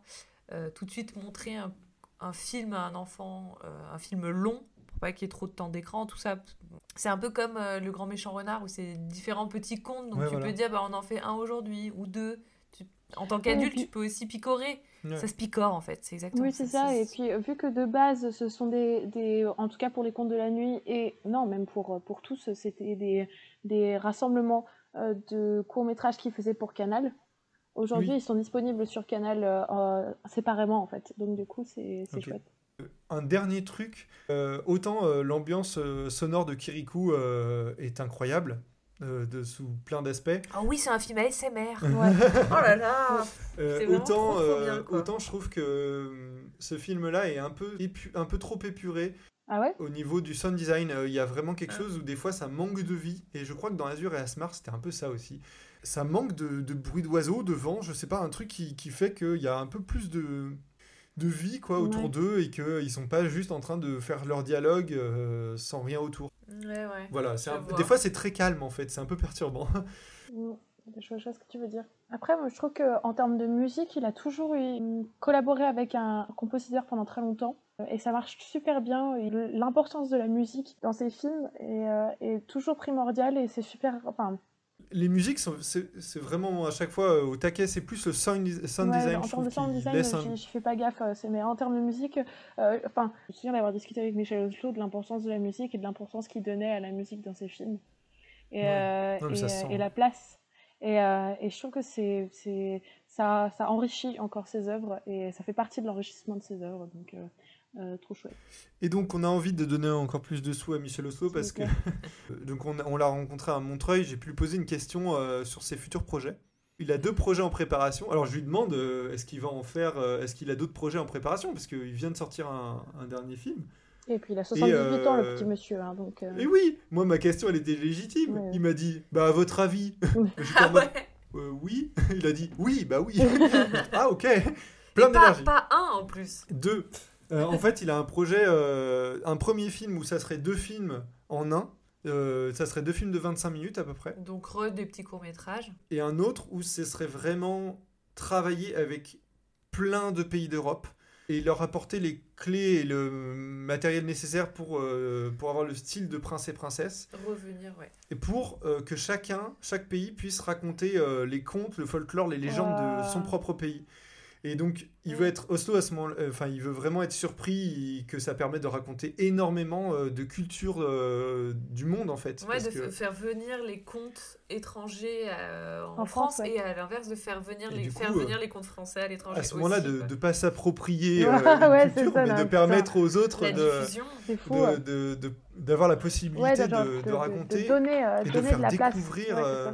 euh, tout de suite montrer un, un film à un enfant, euh, un film long, pour pas qu'il y ait trop de temps d'écran, tout ça. C'est un peu comme euh, le grand méchant renard où c'est différents petits contes, donc Ouais, tu voilà. peux dire bah on en fait un aujourd'hui ou deux. Tu- en tant qu'adulte, tu peux aussi picorer. Ouais. Ça se picore en fait, c'est exactement Oui, c'est ça. Et puis, euh, vu que de base, ce sont des, des, en tout cas pour les contes de la nuit, et non, même pour, euh, pour tous, c'était des, des rassemblements euh, de courts-métrages qu'ils faisaient pour Canal. Aujourd'hui, Oui. ils sont disponibles sur Canal euh, séparément, en fait. Donc, du coup, c'est c'est Ok. chouette. Un dernier truc, euh, autant euh, l'ambiance euh, sonore de Kirikou euh, est incroyable, euh, de, sous plein d'aspects. Ah oui, c'est un film ASMR. Ouais. <laughs> oh là là Euh, autant, trop, trop euh, bien, autant je trouve que ce film-là est un peu, épu- un peu trop épuré Ah ouais? au niveau du sound design. euh, Il y a vraiment quelque Ah. chose où des fois ça manque de vie. Et je crois que dans Azure et Asmar, c'était un peu ça aussi. Ça manque de, de bruit d'oiseaux, de vent, je sais pas, un truc qui, qui fait qu'il y a un peu plus de, de vie quoi, autour Ouais. d'eux et qu'ils sont pas juste en train de faire leur dialogue euh, sans rien autour. Ouais, ouais. Voilà, c'est un- des fois c'est très calme en fait, c'est un peu perturbant. <laughs> Mm, Je vois je vois ce que tu veux dire. Après, moi, je trouve qu'en termes de musique, il a toujours eu- collaboré avec un compositeur pendant très longtemps. Euh, Et ça marche super bien. Et L'importance de la musique dans ses films est, euh, est toujours primordiale et c'est super. Enfin, Les musiques, c'est vraiment à chaque fois euh, au taquet, c'est plus le sound, sound ouais, design. en termes de sound design, un- je, je fais pas gaffe. euh, Mais en termes de musique, euh, enfin, je me souviens d'avoir discuté avec Michel Oslo de l'importance de la musique et de l'importance qu'il donnait à la musique dans ses films. Et, Ouais. euh, Non, mais et, sent. la place. Et, euh, et je trouve que c'est, c'est, ça, ça enrichit encore ses œuvres et ça fait partie de l'enrichissement de ses œuvres. Donc, euh, euh, trop chouette. Et donc, on a envie de donner encore plus de sous à Michel Oslo parce que <laughs> donc on, l'a rencontré à Montreuil. J'ai pu lui poser une question euh, sur ses futurs projets. Il a deux projets en préparation. Alors, je lui demande euh, est-ce qu'il va en faire, euh, est-ce qu'il a d'autres projets en préparation? Parce qu'il vient de sortir un, un dernier film. Et puis il a 78 ans, le euh, petit monsieur. hein, donc, euh, Et oui, moi ma question elle était légitime. Ouais. Il m'a dit bah à votre avis? <laughs> Ah ouais Euh, oui. <laughs> Il a dit oui, bah oui. ah ok. Plein Et pas, d'énergie. pas un en plus. Deux. Euh, en fait, il a un projet, euh, un premier film où ça serait deux films en un. Euh, ça serait deux films de 25 minutes à peu près. Donc, re des petits courts-métrages. Et un autre où ce serait vraiment travailler avec plein de pays d'Europe et leur apporter les clés et le matériel nécessaire pour, euh, pour avoir le style de prince et princesse. Revenir, ouais. Et pour euh, que chacun, chaque pays puisse raconter euh, les contes, le folklore, les légendes de Ah. son propre pays. Et donc, il Mm. veut être Oslo à ce moment enfin, il veut vraiment être surpris que ça permet de raconter énormément euh, de culture euh, du monde, en fait. Ouais, parce de que- faire venir les contes étrangers euh, en, En France, France, ouais. et à l'inverse de faire venir, Et les, faire euh, venir les contes français à l'étranger. à ce moment-là, de ne pas s'approprier <laughs> euh, ouais, culture, ça, mais de permettre aux autres La de, d'avoir la possibilité Ouais, de, raconter de donner, euh, et de faire de la place. découvrir. Euh,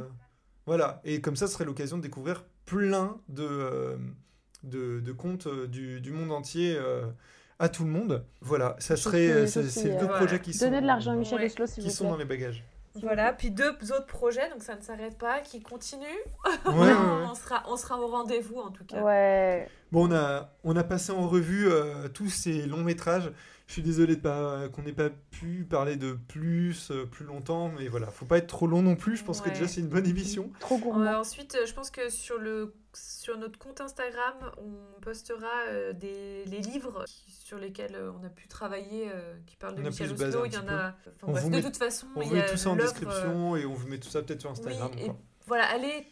voilà, et comme ça, ce serait l'occasion de découvrir plein de, euh, de, de contes euh, du, du monde entier euh, à tout le monde. Voilà, ça serait, c'est- c'est deux euh, projets qui sont, Donnez de l'argent à Michel Ouais. Oslo, s'il qui vous sont plaît. dans les bagages. Voilà, puis deux autres projets, donc ça ne s'arrête pas, qui continuent. Ouais, <laughs> ouais, ouais. on, sera, on sera au rendez-vous en tout cas. Ouais. Bon, on a, on a passé en revue euh, tous ces longs métrages. Je suis désolé de pas qu'on n'ait pas pu parler de plus, euh, plus longtemps, mais voilà, faut pas être trop long non plus. Je pense que déjà c'est une bonne émission. Trop Euh, gourmand. ensuite, euh, je pense que sur, le, sur notre compte Instagram, on postera euh, des, les livres qui- sur lesquels euh, on a pu travailler, euh, qui parlent de On Michel Oslo. Il y en a. enfin, bref, de met- toute façon, On vous met tout ça en description et on vous met tout ça peut-être sur Instagram. Oui, et quoi. voilà, allez,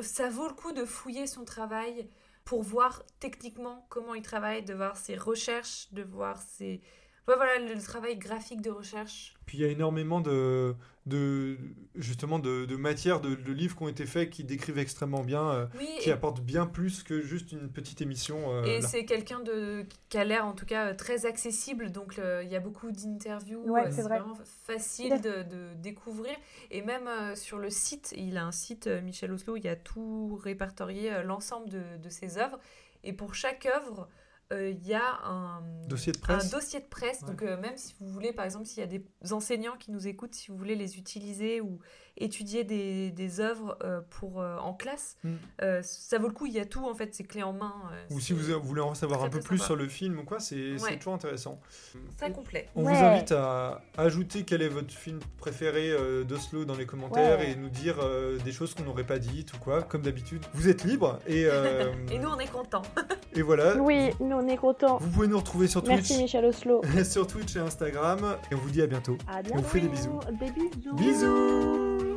ça vaut le coup de fouiller son travail pour voir techniquement comment il travaille, de voir ses recherches, de voir ses. Ouais, voilà, le travail graphique de recherche. Puis il y a énormément de, de justement de, de matières, de, de livres qui ont été faits qui décrivent extrêmement bien, euh, Oui, qui et, apportent bien plus que juste une petite émission. euh, et c'est quelqu'un de qui a l'air en tout cas très accessible, donc il y a beaucoup d'interviews, Ouais, euh, c'est c'est vrai. vraiment facile de, de découvrir. Et même euh, sur le site, il a un site, euh, Michel Oslo, il y a tout répertorié, euh, l'ensemble de, de ses œuvres. Et pour chaque œuvre, euh, il y a un Dossier de presse. Un dossier de presse. Ouais. Donc, euh, même si vous voulez, par exemple, s'il y a des enseignants qui nous écoutent, si vous voulez les utiliser ou étudier des, des œuvres euh, pour, euh, en classe, Mm. euh, ça vaut le coup. Il y a tout, en fait, c'est clé en main. euh, Ou si vous voulez en savoir un peu plus sympa. sur le film ou quoi, c'est Ouais. toujours intéressant. très complet. On Ouais. vous invite à ajouter quel est votre film préféré euh, d'Oslo dans les commentaires Ouais. et nous dire euh, des choses qu'on n'aurait pas dites ou quoi. Comme d'habitude, vous êtes libre et, euh, <laughs> Et nous, on est contents. <laughs> et voilà. Oui, nous on est contents. Vous pouvez nous retrouver sur Merci Twitch, Michel Oslo. <laughs> sur Twitch et Instagram et on vous dit à bientôt. À on vous fait des bientôt. Des bisous. Bisous